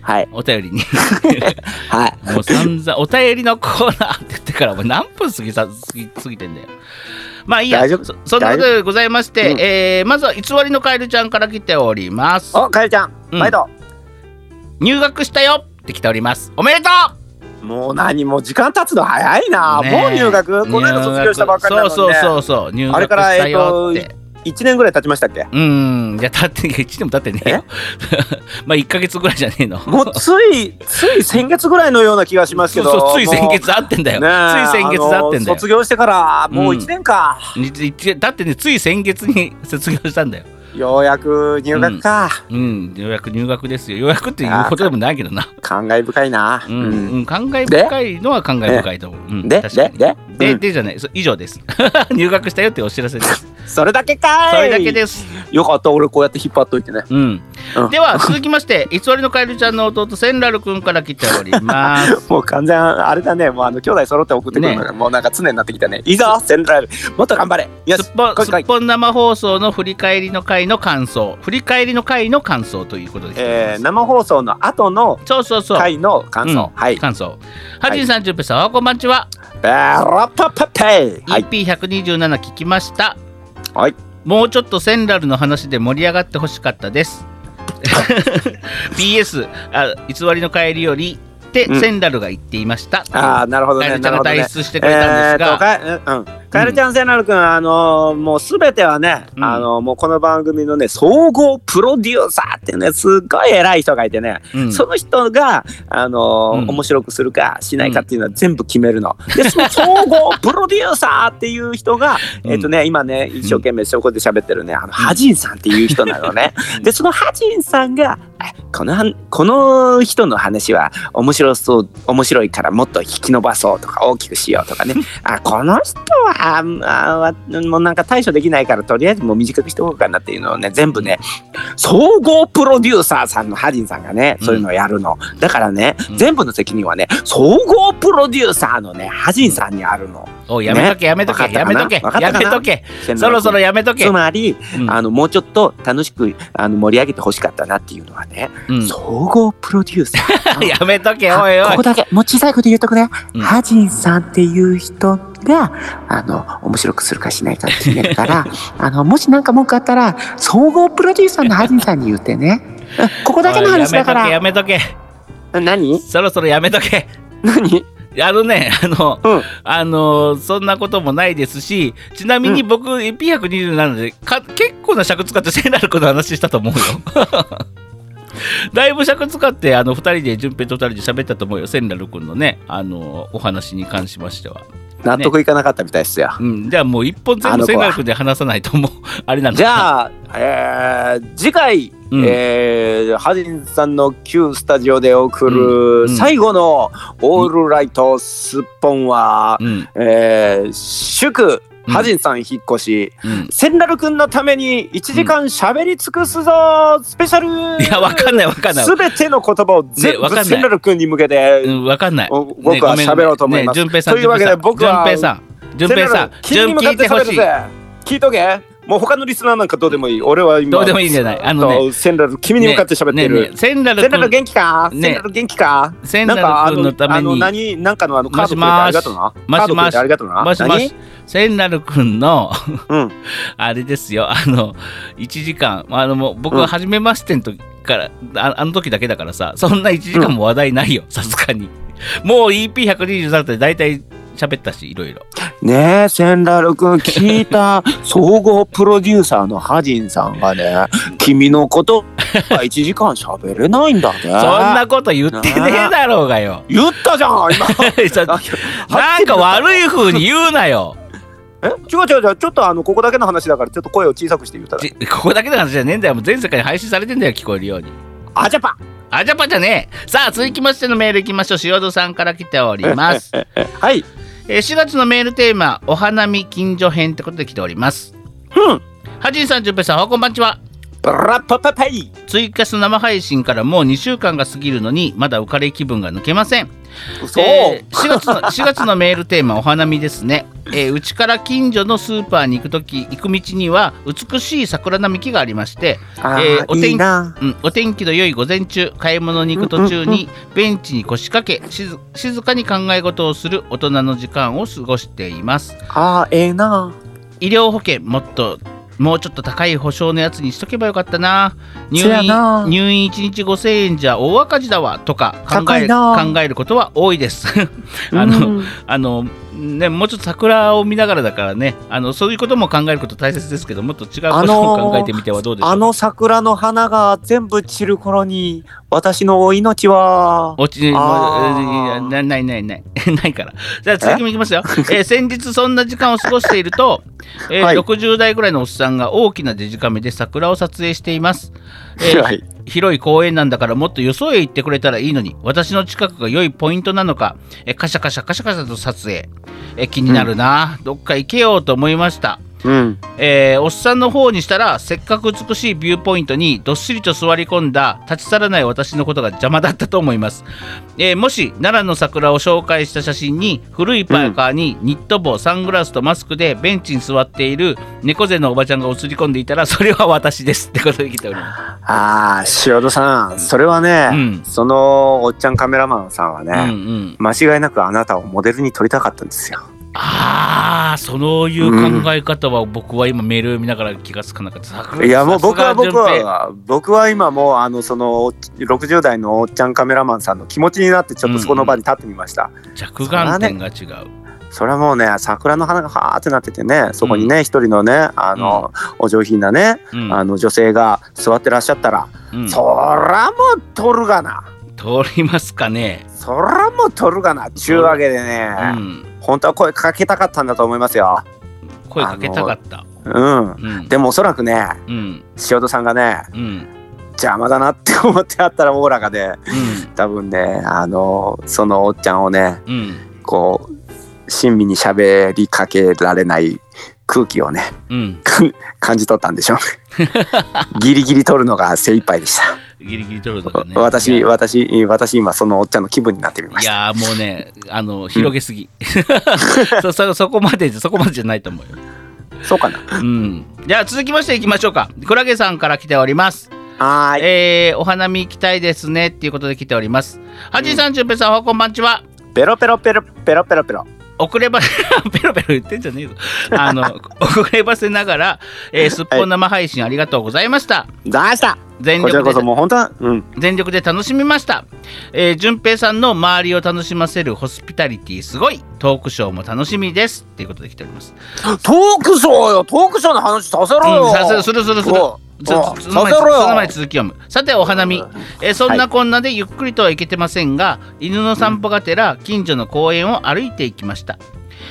はい。お便りに。はい。もう散々お便りのコーナーって言ってからもう何分過ぎさ過ぎ過ぎてんだよまあいいや。そそんなことでございまして、うん。えーまずは偽りのカエルちゃんから来ております。おかえりちゃん。うん。毎度、入学したよって来ております。おめでともう何もう時間経つの早いな、うねえ。もう入学。この間卒業したばっかりなのに、ね、そうそうそうそう。入学あれからしたよって、1年ぐらい経ちましたっけ？うんいやだって1年も経ってねえよ。まあ1か月ぐらいじゃねえの。もうつい つい先月ぐらいのような気がしますけど。そうそうつい先月あってんだよ、つい先月あってんだよ。卒業してからもう1年か、にいだってねつい先月に卒業したんだよようやく入学か、うんようやく入学ですよようやくっていうことでもないけどな感慨深いな、うん、うん、感慨深いのは感慨深いと思う、うん、でででで、じゃない。そ以上です。入学したよってお知らせです。それだけかい。それだけです。よかった。俺こうやって引っ張っといてね。うん、うん。では続きまして偽りのカエルちゃんの弟センラルくんから来ております。もう完全あれだね。もうあの兄弟揃って送ってくるのが、もうなんか常になってきたね。いいぞセントラル。もっと頑張れ。よしすっぽん生放送の振り返りの回の感想。振り返りの回の感想ということで。す、えー、生放送の後のそうそうそう。回の感想、うん。はい。感想。はじんさんじゅんぺいさんおはこんばんちは、ベロパパペイ。はい。EP127 聞きました。はい。もうちょっとセンラルの話で盛り上がってほしかったです。PS あ偽りの帰りよりってうんセンラルが言っていました。ああなるほどカエねルちゃんが代出してくれたんですが、えーカエルちゃんセナル君、あのーもうすべてはね、うん。あのーもうこの番組のね総合プロデューサーっていうねすっごい偉い人がいてね、うん。その人が、あのーうん面白くするかしないかっていうのは全部決めるの。でその総合プロデューサーっていう人が、うん。えっ、とね今ね一生懸命そこで喋ってるねあのハジンさんっていう人なのね。でそのハジンさんがえこのこの人の話は面白そう面白いからもっと引き伸ばそうとか大きくしようとかね。あこの人はあわもうなんか対処できないからとりあえずもう短くしておこうかなっていうのをね全部ね総合プロデューサーさんのハジンさんがねそういうのをやるの、だからね、うん。全部の責任はね総合プロデューサーのねハジンさんにあるの。おいやめとけやめとけ、やめとけやめとけ。そろそろやめとけ。つまり、うん。あのもうちょっと楽しくあの盛り上げてほしかったなっていうのはね、うん。総合プロデューサー。やめとけおいおい。ここ。だけ。もう小さいこと言うとくね、うん。ハジンさんっていう人があの面白くするかしないかって決めるから あのもし何か文句あったら総合プロデューサーのハジンさんに言ってね。うんここだけの話だから。やめとけやめとけ。何？そろそろやめとけ。何？あのね、あの、うんあの、そんなこともないですし、ちなみに僕、P120 なのでか、結構な尺使ってセンラル君の話したと思うよ。だいぶ尺使って、あの、二人で、順平と二人で喋ったと思うよ、センラル君のね、あの、お話に関しましては。納得いかなかったみたいですよ。うん、じゃあもう一本全部センラル君で話さないともう、あれなんだ。じゃあ、えー次回、うん。えーハジンさんの旧スタジオで送うん。るうん。最後のオールライトすっぽんは、うん、えー祝うんハジンさん引っ越し、うん。センラル君のために1時間喋り尽くすぞ、スペシャル。いや、わかんないわかんない。すべての言葉を全部センラル君に向けて、うん、わかんない。お僕はね喋ろうと思います。ね、順平さん、というわけで僕は順平さん、順平さん、君に向かって喋るぜ。聞いとけ。もう他のリスナーなんかどうでもいい。俺は今どうでもいいんじゃない？あのねセンラル君に向かって喋ってる。ねえねえセンラル君、センラル元気か、ね。センラル元気か？センラル君のために、何なんかのあのカードくありがとうな？もしカードくれもしてありがとうな？もしもし、センラル君の、何。あれですよ、あの、1時間、あの、もう僕は初めましての時から、ああの時だけだからさ、そんな1時間も話題ないよ、さすがに。もう EP123 って大体喋ったし、いろいろ。うん。ねえセンラル君聞いた総合プロデューサーのハジンさんがね、君のことは1時間喋れないんだね。そんなこと言ってねえだろうがよ。言ったじゃん今。なんか悪い風に言うなよ。え？違う違う違うちょっとあのここだけの話だからちょっと声を小さくして言ったらちここだけの話じゃねえんだよ。もう全世界に配信されてんだよ、聞こえるように。あジャパあじゃぱじゃねえ。さあ、続きましてのメールいきましょう。塩戸さんから来ております。はいえー4月のメールテーマ、お花見近所編ってことで来ております。うんはじんさん、じゅんぺいさん、おはこんばんちは。ブラッパパパイツイキャス生配信からもう2週間が過ぎるのにまだ浮かれ気分が抜けません、そう、えー4月の 4月のメールテーマお花見ですね。えーうちから近所のスーパーに行く時行く道には美しい桜並木がありまして、えーお天いいな。うん、お天気の良い午前中買い物に行く途中にベンチに腰掛け静静かに考え事をする大人の時間を過ごしています。あーええな。医療保険もっともうちょっと高い保証のやつにしとけばよかったな。入院な。入院1日5000円じゃ大赤字だわとか考え考えることは多いです。あの、あのねもうちょっと桜を見ながらだからねあのそういうことも考えること大切ですけどもっと違うことも考えてみてはどうでしょうか、あの桜の花が全部散る頃に私のお命は。落ちもうあーえーなないないないないからじゃあ続きもいきますよ、えー先日そんな時間を過ごしていると、えーはい60代ぐらいのおっさんが大きなデジカメで桜を撮影しています、えーはい。広い公園なんだからもっとよそへ行ってくれたらいいのに私の近くが良いポイントなのかえーカシャカシャカシャカシャと撮影。えー気になるな、どっか行けようと思いましたうん。えーおっさんの方にしたらせっかく美しいビューポイントにどっしりと座り込んだ立ち去らない私のことが邪魔だったと思います、えーもし奈良の桜を紹介した写真に古いパーカーにニット帽サングラスとマスクでベンチに座っている猫背のおばちゃんが映り込んでいたらそれは私ですってことで来ております。あー塩戸さんそれはね、うん。そのおっちゃんカメラマンさんはね、うんうん。間違いなくあなたをモデルに撮りたかったんですよああそういう考え方は僕は今メール見ながら気がつかなかった。桜いやもう僕は僕は僕は今もうあのその60代のおっちゃんカメラマンさんの気持ちになってちょっとそこの場に立ってみました、着眼点が違う、それはもうね桜の花がはーってなっててねそこにね一、人のねあの、お上品なね、うん。あの女性が座ってらっしゃったら、うん。そらもう撮るがな。通りますかね。そらもう撮るがなちゅうわけでね、うん本当は声かけたかったんだと思いますよ声かけたかった。うんうん。でもおそらくねうん。塩戸さんがねうん。邪魔だなって思ってあったらおおらかでうん。多分ねあのそのおっちゃんをねうん。こう親身に喋りかけられない空気をねうん。感じ取ったんでしょう ギリギリ取るのが精一杯でした、ギリギリ取るとかね。私私私今そのおっちゃんの気分になってみましたいやーもうね、あの、広げすぎ。そ そそこまで、そこまでじゃないと思うよ。そうかなうん。じゃあ続きましていきましょうか。クラゲさんから来ております。はーいえー、お花見行きたいですねっていうことで来ております。はじいさん、じゅんぺいさん、おはこんばんちは。ペロペロペロペロペロペロ遅ればペロペロ言ってんじゃねえぞ。あの 遅ればせながら、えー、すっぽん生配信ありがとうございました。ざした。全力で。もう本当はうん。全力で楽しみました。えー、順平さんの周りを楽しませるホスピタリティすごい。トークショーも楽しみです。っていうことで来ております。トークショーよ。トークショーの話させろよ、うん、させするするする。前続き読む。さてお花見、えーそんなこんなでゆっくりとはいけてませんが、犬の散歩がてら近所の公園を歩いていきました。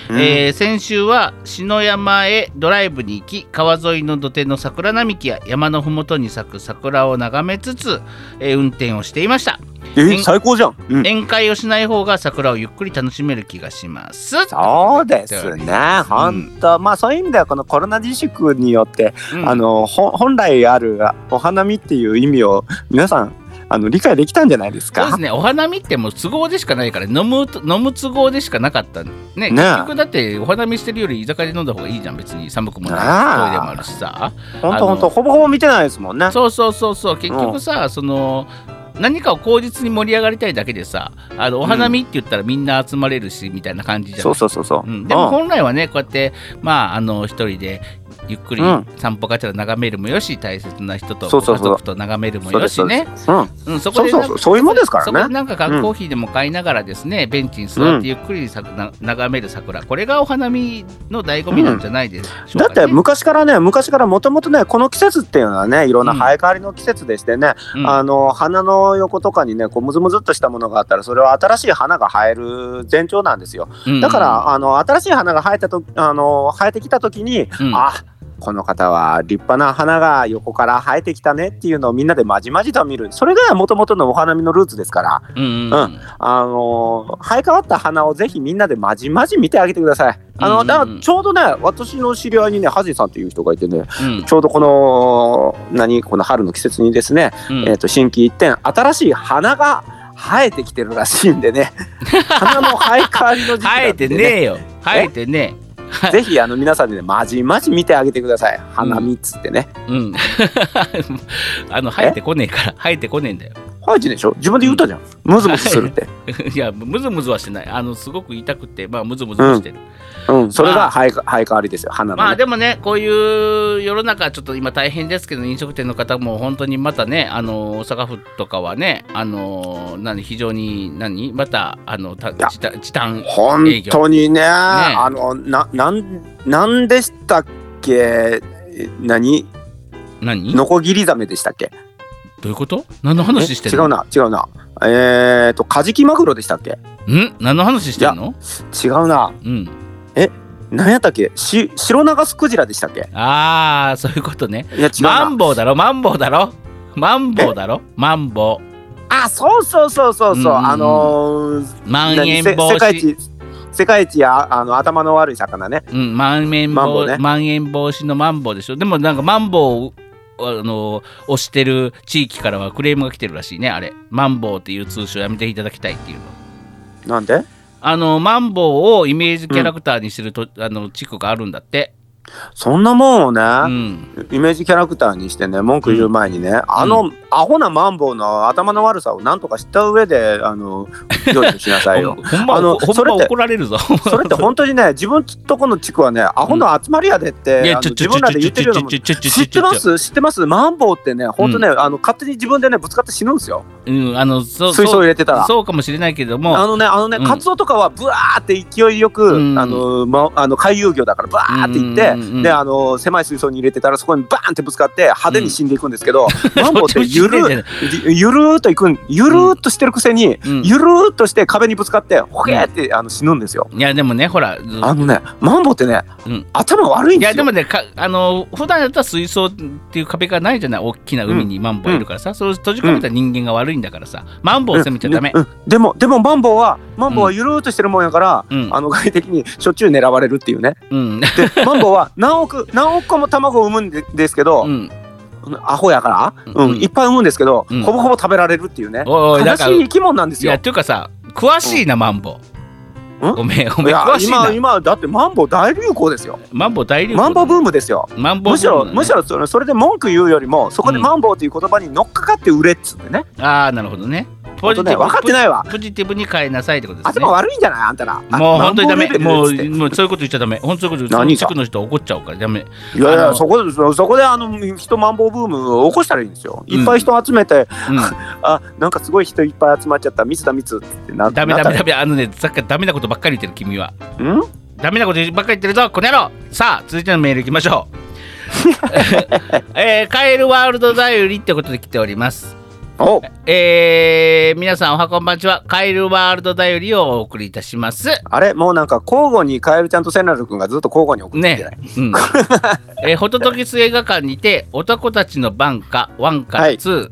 うん。えー先週は篠山へドライブに行き川沿いの土手の桜並木や山のふもとに咲く桜を眺めつつ、えー運転をしていました。え最高じゃん、うん。宴会をしない方が桜をゆっくり楽しめる気がします。そうですね、本当、まあそういう意味ではこのコロナ自粛によって、うん。あのほ本来あるお花見っていう意味を皆さんあの理解できたんじゃないですか？そうですね、お花見ってもう都合でしかないから飲むと飲む都合でしかなかったねね結局だってお花見してるより居酒屋で飲んだ方がいいじゃん別に。寒くもない。トイレもあるしさ。本あの当本当ほぼほぼ見てないですもんね。そうそうそうそう。結局さ、その何かを口実に盛り上がりたいだけでさあのお花見って言ったらみんな集まれるし、みたいな感じじゃそうないそうそうそう。うん、でもうん。本来はねこうやってまああの一人でゆっくりうん。散歩がてら眺めるもよし大切な人とそうそうそう。家族と眺めるもよしね。そこそうそういうもんですからね。そこでなんか缶コーヒーでも買いながらですね、ベンチに座ってゆっくりさな眺める桜。これがお花見の醍醐味なんじゃないでしょうか、ね。だって昔からね昔からもともとねこの季節っていうのはねいろんなうん。生え変わりの季節でしてね、うん。あの花の横とかにねこうムズムズっとしたものがあったらそれは新しい花が生える前兆なんですよ。うん。だから、あの新しい花が生えたとあの生えてきた時に、うん。あこの方は立派な花が横から生えてきたねっていうのをみんなでまじまじと見る。それがもともとのお花見のルーツですから。うんうん。うん。あの生え変わった花をぜひみんなでまじまじ見てあげてください。あの、だからちょうどね私の知り合いにねハジさんっていう人がいてねうん。ちょうどこの何？この春の季節にですね、うん。えー、と新規一点新しい花が生えてきてるらしいんでね。花の生え変わりの時期生えてねえよ。生えてねぜひあの皆さんでねまじまじ見てあげてください。花見っつってね、えうん。あの生えてこねえから生えてこねえんだよ生えてねえでしょ？自分で言ったじゃん、ムズムズするって、いやムズムズはしてない。あのすごく痛くてまあムズムズはしてる、うん、それまあ。が生え生え変わりですよ。花の、ね。まあでもねこういう世の中ちょっと今大変ですけど飲食店の方も本当にまたねあの大阪府とかはねあの何非常に何？またあのたや時短時短本当にねあのななんなんでしたっけ？え何？何？どノコギリザメでしたっけ？ういうこと？何の話してえ？違うな違うな。えー、とカジキマグロでしたっけ？ん？何の話してるの？違うな。うん。何やったっけ？し白長スクジラでしたっけ？ああそういうことね。いや違うな。マンボウだろ？マンボウだろ？マンボウだろ？マンボあそうそうそうそうそう、うあのー、ウまん延防止世界一世界一やあの頭の悪い魚ね。うん、まん延防ね。まん延防止のマンボウでしょ？でもなんかマンボあの推してる地域からはクレームが来てるらしいね。あれマンボウっていう通称やめていただきたいっていうの。なんで？あのマンボウをイメージキャラクターにすると、あの地区があるんだってそんなもんをね、うん。イメージキャラクターにしてね文句言う前にね、あのアホなマンボウの頭の悪さをなんとか知った上であの 料理しなさいよ。ほんほんまあのそれって怒られるぞ。それって本当にね自分とこの地区はねアホの集まりやでって、あのいやちょちょ自分らで言ってるようなも知ってます？知ってます？マンボウってね本当ね、あの勝手に自分でねぶつかって死ぬんですよ。うんあのそ水槽入れてたら。そうかもしれないけれども。あのねあのね、うん。カツオとかはブワーって勢いよく、うん。あのまあの回遊魚だからブワーっていって、うんうんうん。であの狭い水槽に入れてたらそこにバーンってぶつかって派手に死んでいくんですけど、マンボウって ゆるゆるーっといくんゆるーっとしてるくせに、うん。ゆるーっとして壁にぶつかってほげーってあの死ぬんですよ。いやでもねほらあのねマンボウってね、うん。頭悪いんですよ。いやでもねかあの普段だったら水槽っていう壁がないじゃない？大きな海にマンボウいるからさ、それを閉じ込めた人間が悪いんだからさ。マンボウを責めちゃダメ、でもでもマンボウはマンボウはゆるーっとしてるもんやから、うん。あの外敵にしょっちゅう狙われるっていうね。うん。でマンボウは何億何億個も卵を産むんでですけど、うん。アホやから、ううんんいっぱい産むんですけど、うん。ほぼほぼ食べられるっていうね。悲おいおいだからしい生き物なんですよ。いや。っていうかさ詳しいな、マンボウ。うん？ごめんごめん詳しいな。今今だってマンボウ大流行ですよ。マンボウ大流行マンボウブームですよ。マンボウむしろむしろそれそれで文句言うよりもそこでマンボウという言葉に乗っかかって売れっつってね。ああなるほどねポジティブ分かってないわ。ポジティブに変えなさいってことですね。頭悪いんじゃない？あんたら。あもう本当にダメ。もうもうそういうこと言っちゃダメ。本当そういうこと言う何がと地区の人怒っちゃうからダメ。いやいやそこでそそこであの人マンボウブームを起こしたらいいんですよ。いっぱい人集めて、うん。あなんかすごい人いっぱい集まっちゃった。密だ密って。なダメダメダメ。あのねさっきからダメなことばっかり言ってる君は。ん？ダメなことばっかり言ってるぞこの野郎。さあ続いてのメールいきましょう。えー、カエルワールドだよりってことで来ております。おえー、皆さんおはこんばんちは。カエルワールドだよりをお送りいたします。あれ？もうなんか交互にカエルちゃんとセナル君がずっと交互に送ってね、うん、えー、ホトトギス映画館にて男たちの番歌1から2、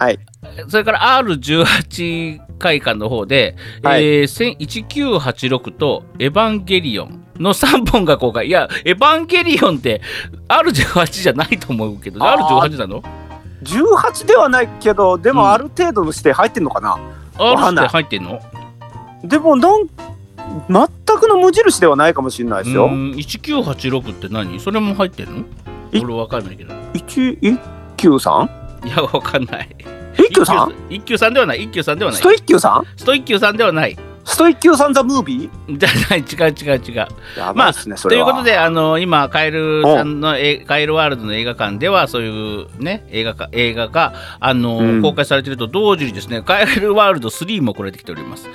はい。それから R18 会館の方で、はい。えー、1986とエヴァンゲリオンの3本が公開。いやエヴァンゲリオンって R18 じゃないと思うけどあー。R18 なの？18ではないけどでうん。もある程度の指定入ってんのかな、わか R ってんない。入ってんの？でもなん全くの無印ではないかもしれないですよ。うーん1986って何？それも入ってんの？い俺わかんないけど。一一休さんいやわかんない。一休さん一休さんではない。一休さんではない。ストイッキューさんストイッキューさんではないストイッキューさんザムービじゃない違う違う違う。ーやばいっすね、そということであの今カエルさんのえカエルワールドの映画館ではそういうね映画か映画があの、うん。公開されていると同時にですねカエルワールド3もこれてきております。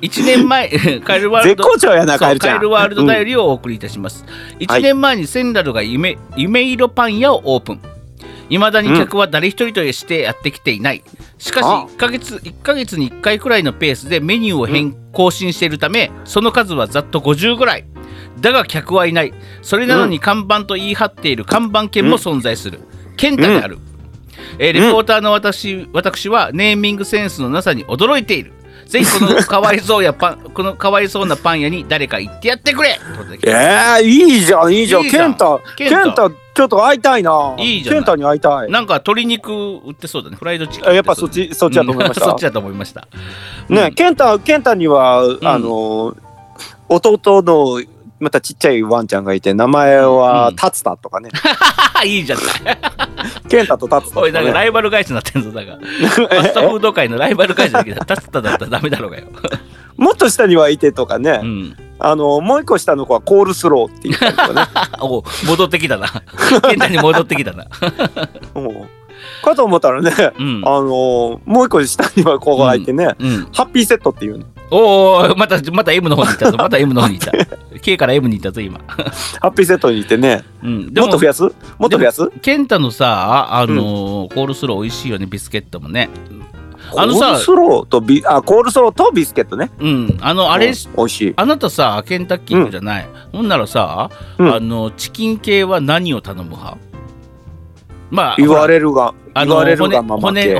1 年前 カエルワールド絶好調やなカエルちゃん。カエルワールドダイアリーをお送りいたします。1年前にセンダルが夢夢色パン屋をオープン。いまだに客は誰一人としてやってきていない。しかしあ1ヶ月1ヶ月に1回くらいのペースでメニューを変更新しているため、その数はざっと50ぐらい。だが客はいない。それなのに看板と言い張っている看板犬も存在する。健太である。えーレポーターの私,、私はネーミングセンスのなさに驚いている。ぜひこのかわいそうやパンこのかわいそうなパン屋に誰か行ってやってくれ。ということでえー、いいじゃんいいじゃん。いいじゃん。ケンタケンタ。ケンタちょっと会いたいな。いいじゃないケンタに会いたい。なんか鶏肉売ってそうだね。フライドチキン。あやっぱそっちそっちだと思いました。う んそっちだと思いました。ね、うん。ケンタケンタには、あの弟のまたちっちゃいワンちゃんがいて名前うん。はタツタとかね、いいじゃない。ケンタとタツタおい、だからライバル会社になってんぞ、だから。ファストフード界のライバル会社だけど、タツタだったらダメだろうがよ。もっと下にはいてとかね、うん。あのもう一個下の子はコールスローって言ったりとかね お戻ってきたな。ケンタに戻ってきたな。うんかと思ったらね、うん。あのもう一個下には子がいてね、うん、ハッピーセットっていうのおおまたまた M の方に行ったぞまた M の方に行った K から M に行ったぞ今、ハッピーセットにいてね。うん、でももっと増やす？もっと増やす？ケンタのさあのーコールスロー美味しいよねビスケットもね。あのさコールスローとビあコールスローとビスケットね。うん。あのあれ、うん。美味しい。あなたさケンタッキー行くじゃない、ほんならさ、うん。あのチキン系は何を頼む派？まあ言われれるがあの言われる骨がまま系。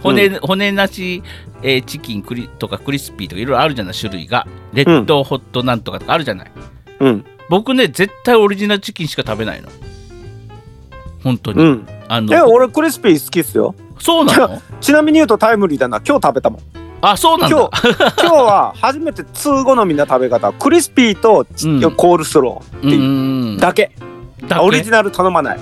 骨骨,、骨なし、えーチキンクリとかクリスピーとかいろいろあるじゃない種類がレッドホットなんとかとかあるじゃない、うん。僕ね絶対オリジナルチキンしか食べないの。本当に、うん。あのえ俺クリスピー好きっすよ。そうなの？ちなみに言うとタイムリーだな今日食べたもん。あそうなんだ。今日今日は初めて通好みな食べ方。クリスピーとちうん。コールスローってういう、んだけ。だけ？オリジナル頼まない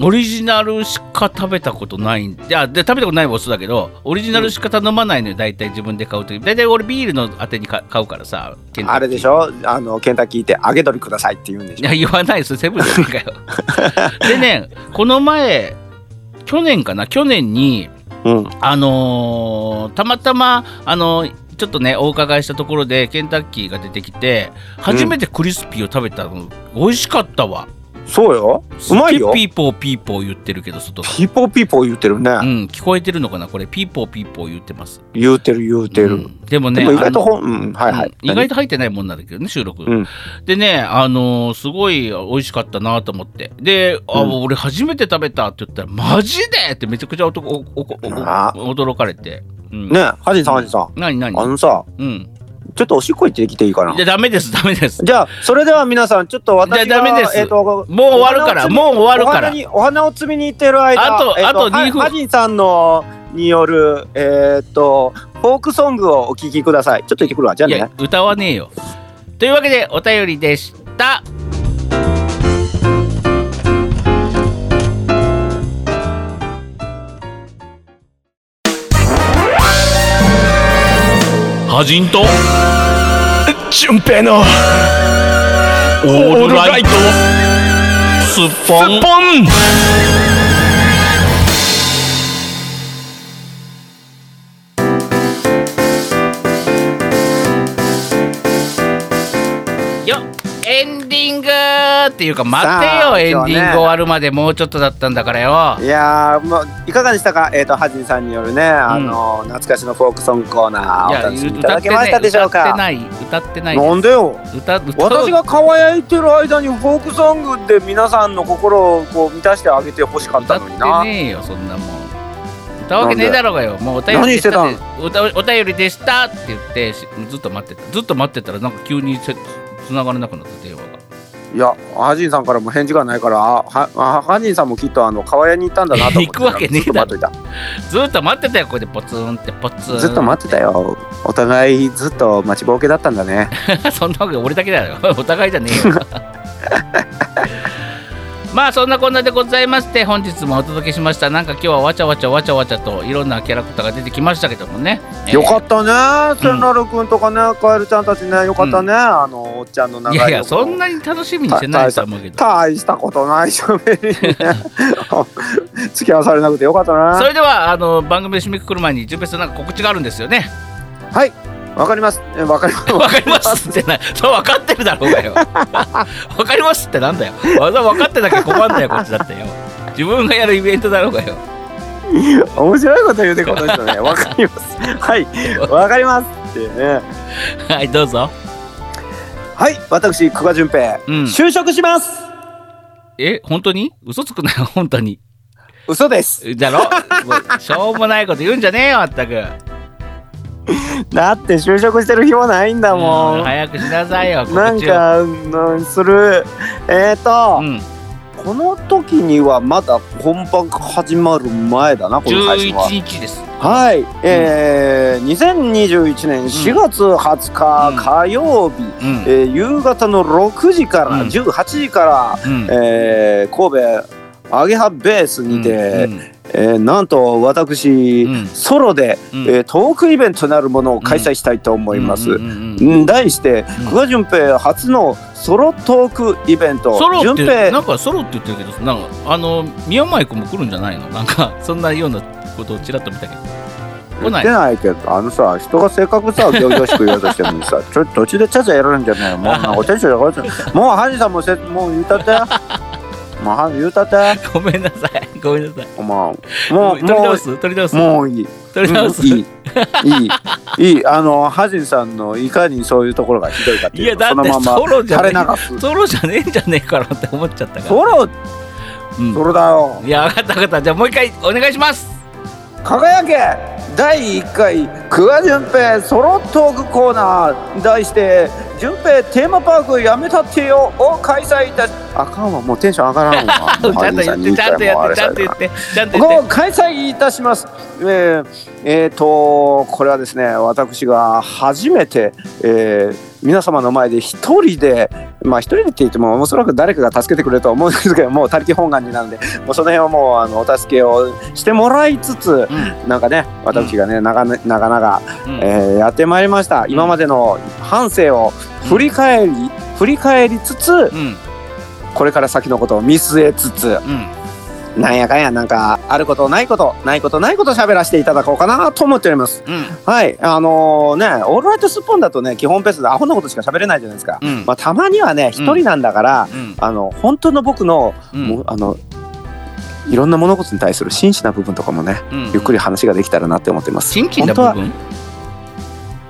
オリジナルしか食べたことないんいやで食べたことないボスだけどオリジナルしか頼まないのよ大体自分で買う時。大体俺ビールのあてにか買うからさあれでしょ？あのケンタッキーって揚げ鶏くださいって言うんでしょ？いや言わないですセブンじゃねえかよ でねこの前去年かな？去年にうん。あのーたまたまあのーちょっとねお伺いしたところでケンタッキーが出てきて初めてクリスピーを食べたの、美味しかったわそうよ。うまいよ。ピーポーピーポー言ってるけど外が。ピーポーピーポー言ってるね、うん聞こえてるのかなこれ？ピーポーピーポー言ってます。言うてる言うてる、うん。でもね意外とほん、うん、はいはい、うん意外と入ってないもんなんだけどね収録、うん。でねあのーすごい美味しかったなと思って。で、あうん。俺初めて食べたって言ったらマジでってめちゃくちゃ男おおおあ。驚かれて、うん、ねハジンさんハジンさん。何何？あのさうんちょっとおしっこ行ってきていいかな？いやダメですダメです。じゃあそれでは皆さんちょっと私がじゃあダメです。えーともう終わるからもう終わるから。お花にお花を摘みに行ってる間あとえーあと2分。はハジンさんのによるえっ、とフォークソングをお聴きください。ちょっと行ってくるわ。じゃあね。歌わねえよ。というわけでお便りでした魔人と純平のオールライト。スッポンエンディングっていうか待ってよエンディング終わるまでもうちょっとだったんだからよ。いやーもういかがでしたか？えっ、とハジンさんによるねあの、懐かしのフォークソングコーナーお楽しみいただけましたでしょうか？歌ってない歌ってないなんでよ？歌歌私が輝いてる間にフォークソングで皆さんの心をこう満たしてあげてほしかった歌ってのになねえよそんなもん。歌うわけねえだろうがよ。もうお便りでしたって歌お便りでしたって言ってしずっと待ってた。ずっと待ってたらなんか急にせ繋がれなくなった電話が。いやハジンさんからも返事がないからあはあハジンさんもきっとあの川屋に行ったんだなと思って行くわけねえだろ。ずっと待っといずっと待ってたよこれでポツンってポツン。たずっと待ってたよ。お互いずっと待ちぼうけだったんだね。そんなわけ俺だけだよ。お互いじゃねえよ まあそんなこんなでございまして本日もお届けしました。なんか今日はわちゃわちゃわちゃわちゃといろんなキャラクターが出てきましたけどもね、えーよかったね。千成君とかねカエルちゃんたちねよかったね、あのおっちゃんの長いいやいやそんなに楽しみにしてないと思うけど。大したことないしゃべりにね。付き合わされなくてよかったな。それではあの番組で締めくくる前に純平さんなんか告知があるんですよね。はいわかります。えわかります。わかりますってないそう分かってるだろうがよ。わかりますってなんだよ。わざ分かってなきゃ困んだよこっちだってよ。自分がやるイベントだろうがよ。面白いこと言うてこの人ね。わかります。はい。わかりますってね。はいどうぞ。はい私久我淳平、うん。就職します。え本当に？嘘つくなよ本当に。嘘です。だろ？もうしょうもないこと言うんじゃねえよまったく だって就職してる暇ないんだもうん早くしなさいよなんかうんする。えっ、ー、と、うん。この時にはまだ本番が始まる前だなこの配信は。11日です。はい、えー、2021年4月20日、うん。火曜日、うん。えー夕方の6時から、うん。18時から、うん。えー神戸アゲハベースにて、うんえーなんと私、うん。ソロで、うん。えートークイベントなるものを開催したいと思います。題して、ん。久我淳平初のソロトークイベント。ソロって淳平。なんかソロって言ってるけどなんかあの宮前君も来るんじゃないの？なんかそんなようなことをちらっと見たけど。来ない？ないけどあのさ人がせっかくさ 行々しく言おうとしてるのにさちょ途中でちゃちゃやられるんじゃないよもうなんかテンション上がってもうハジさんもせもう言うたってもうは言うたって。ごめんなさい。ごめんなさい。お前もうも取り直うす取り直す？もういい。取り直す、うんいい。いい。いい。あのハジンさんのいかにそういうところがひどいかっていういやだってそのままソロじゃ垂ねれ流す。ソロじゃねえんじゃねえかなって思っちゃったから。ソロ？うん。それだよ。いや分かった分かった。じゃあもう一回お願いします輝け！第1回久我淳平ソロトークコーナー。題して「淳平テーマパークやめたってよ」を開催いたしあかんわもうテンション上がらんわ。ちゃんと言ってちゃんとやってちゃんと言ってちゃんと言をって。開催いたします。えー、えーとこれはですね私が初めて、えー皆様の前で一人でまあ一人でって言ってもおそらく誰かが助けてくれると思うんですけどもう他力本願になるんでもうその辺はもうあのお助けをしてもらいつつ、なんかね私がね長々長々、うん。えーやってまいりました、今までの反省を振り返り、振り返りつつうん。これから先のことを見据えつつうんなんやかんやなんかあることないことないことないこと喋らせていただこうかなと思っております。うん。はいあのねオールライトスッポンだとね基本ペースでアホなことしか喋れないじゃないですか、うん。まあたまにはね一人なんだから、うん。あの本当の僕の、うん。もうあのいろんな物事に対する真摯な部分とかもね、うん。ゆっくり話ができたらなって思ってます。チンチンな部分？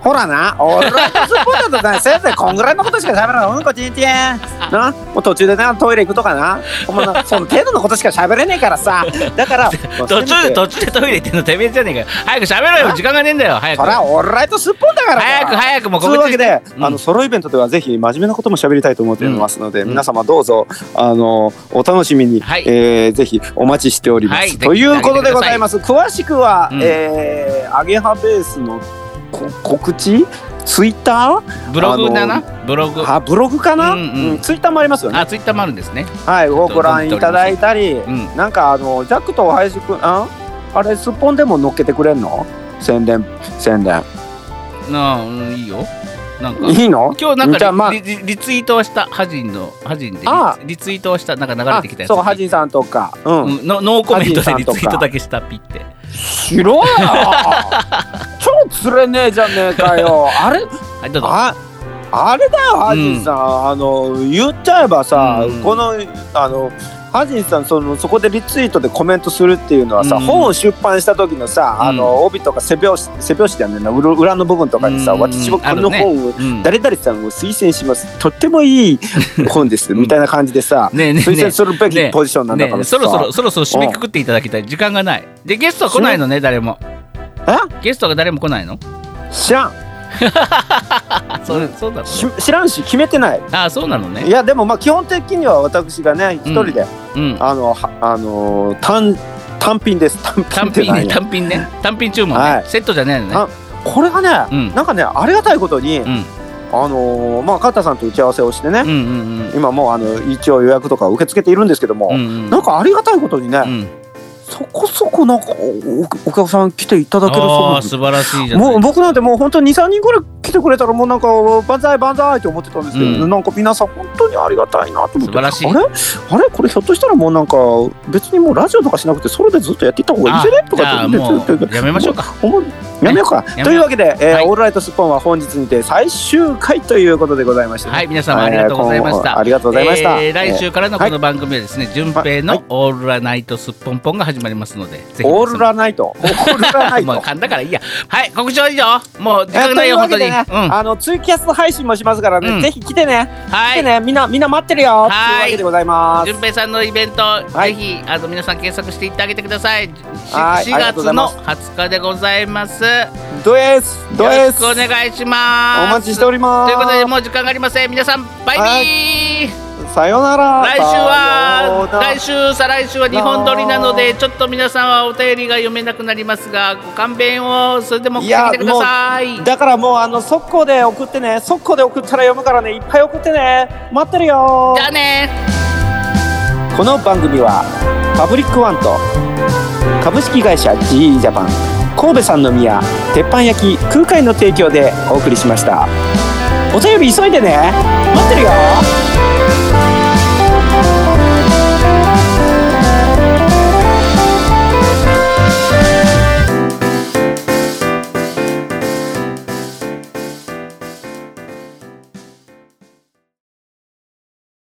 ほらな、オールライトスッポンだとね、せいぜいこんぐらいのことしか喋らない。うんこちんちん。な、もう途中でな、トイレ行くとかな。ほんまな、その程度のことしか喋れねえからさ。だから、途中で途中でトイレ行ってんのてめえじゃねえかよ。早く喋ろよ。時間がねえんだよ。早く。そら、オールライトスッポンだからさ早く早くもうというわけで、うん。あのソロイベントではぜひ真面目なことも喋りたいと思っておりますので、ん。皆様どうぞあのお楽しみに、はい。えーぜひお待ちしております。はい。ということでございます。詳しくは、うん。えーアゲハベースのこ告知？ツイッタブログだな。あブログ。ーあブログかな、うんうん。ツイッターもありますよね。あツイッターもあるんですね。はい、をご覧いただいたり、ん。なんかあのジャックと林くんああれすっぽんでも乗っけてくれんの？宣伝宣伝。なあ、うん、いいよ。なんかいいの？今日なんかじゃあまあリ,リ、リツイートをしたハジンのハジンでリあ。リツイートをしたなんか流れあてきたやつそうハジンさんとか。うん、うん、のノーコメントでリツイートだけしたピってしろよ超釣れねえじゃねえかよ。あれ？はいどうぞ。ああれだよハジンさん、あの言っちゃえばさ、うん。このあのハジンさんそのそこでリツイートでコメントするっていうのはさ、うん。本を出版した時のさ、あの帯とか背表紙背表紙じゃね。裏裏の部分とかにさ、うん。私もこの本をうん。誰々さんを推薦します。とってもいい本ですみたいな感じでさ、ねえねえ推薦するべきポジションなんだからそろそろそろそろ締めくくっていただきたい。時間がない。でゲストは来ないのね誰も。え？ゲストが誰も来ないの？知らんあそうそうなのし知らんし決めてない。あそうなのね。いやでもまあ基本的には私がね一人で、うん。あのはあのー単単品です。単品単品ねって何や。単品ね。単品注文ね、はい。セットじゃないのね。あこれがね、うん。なんかねありがたいことに、うん。あのーまあカッタさんと打ち合わせをしてね、うんうん今もうあの一応予約とか受け付けているんですけども、うんうんうん。なんかありがたいことにね、うんそこそこなんかおお客さん来ていただけるそうで。す素晴らしいじゃないもう僕なんてもう本当に23人ぐらい来てくれたらもうなんか万歳万歳って思ってたんですけど、うん。なんか皆さん本当にありがたいなと思って素晴らしい。あれ？あれ？これひょっとしたらもうなんか別にもうラジオとかしなくてソロでずっとやっていった方がいいんじゃねとかってやめましょうかやめようか、というわけで、えーはい。オールライトスッポンは本日にて最終回ということでございましてね、はい皆様ありがとうございました、ありがとうございました、えー来週からのこの番組はですね、順平はい。のオールラナイトスッポンポンが始まりますので、オールラナイト。オールラナイト。もう噛んだからいいや。はい告知は以上もう時えー間ないよ本当に、うん。あのツイキャス配信もしますからね、うん。ぜひ来てね、はい。来てね。みんなみんな待ってるよ。はい。というわけでございます。順平さんのイベント、はい。ぜひあの皆さん検索していってあげてください。し4はい。ありがとうござ月のいます。20日でございます。よドエスドろエスお願いします。お待ちしております。ということでもう時間がありません。皆さんバイビー。はい。さようなら。来週は来週再来週は日本撮りなのでちょっと皆さんはお便りが読めなくなりますがご勘弁を。それでも送ってきてください。だからもうあの速攻で送ってね。速攻で送ったら読むからね。いっぱい送ってね。待ってるよ。じゃあね。この番組はパブリックワンと株式会社 GE ジャパン神戸三宮鉄板焼き空海の提供でお送りしました。お便り急いでね。待ってるよ。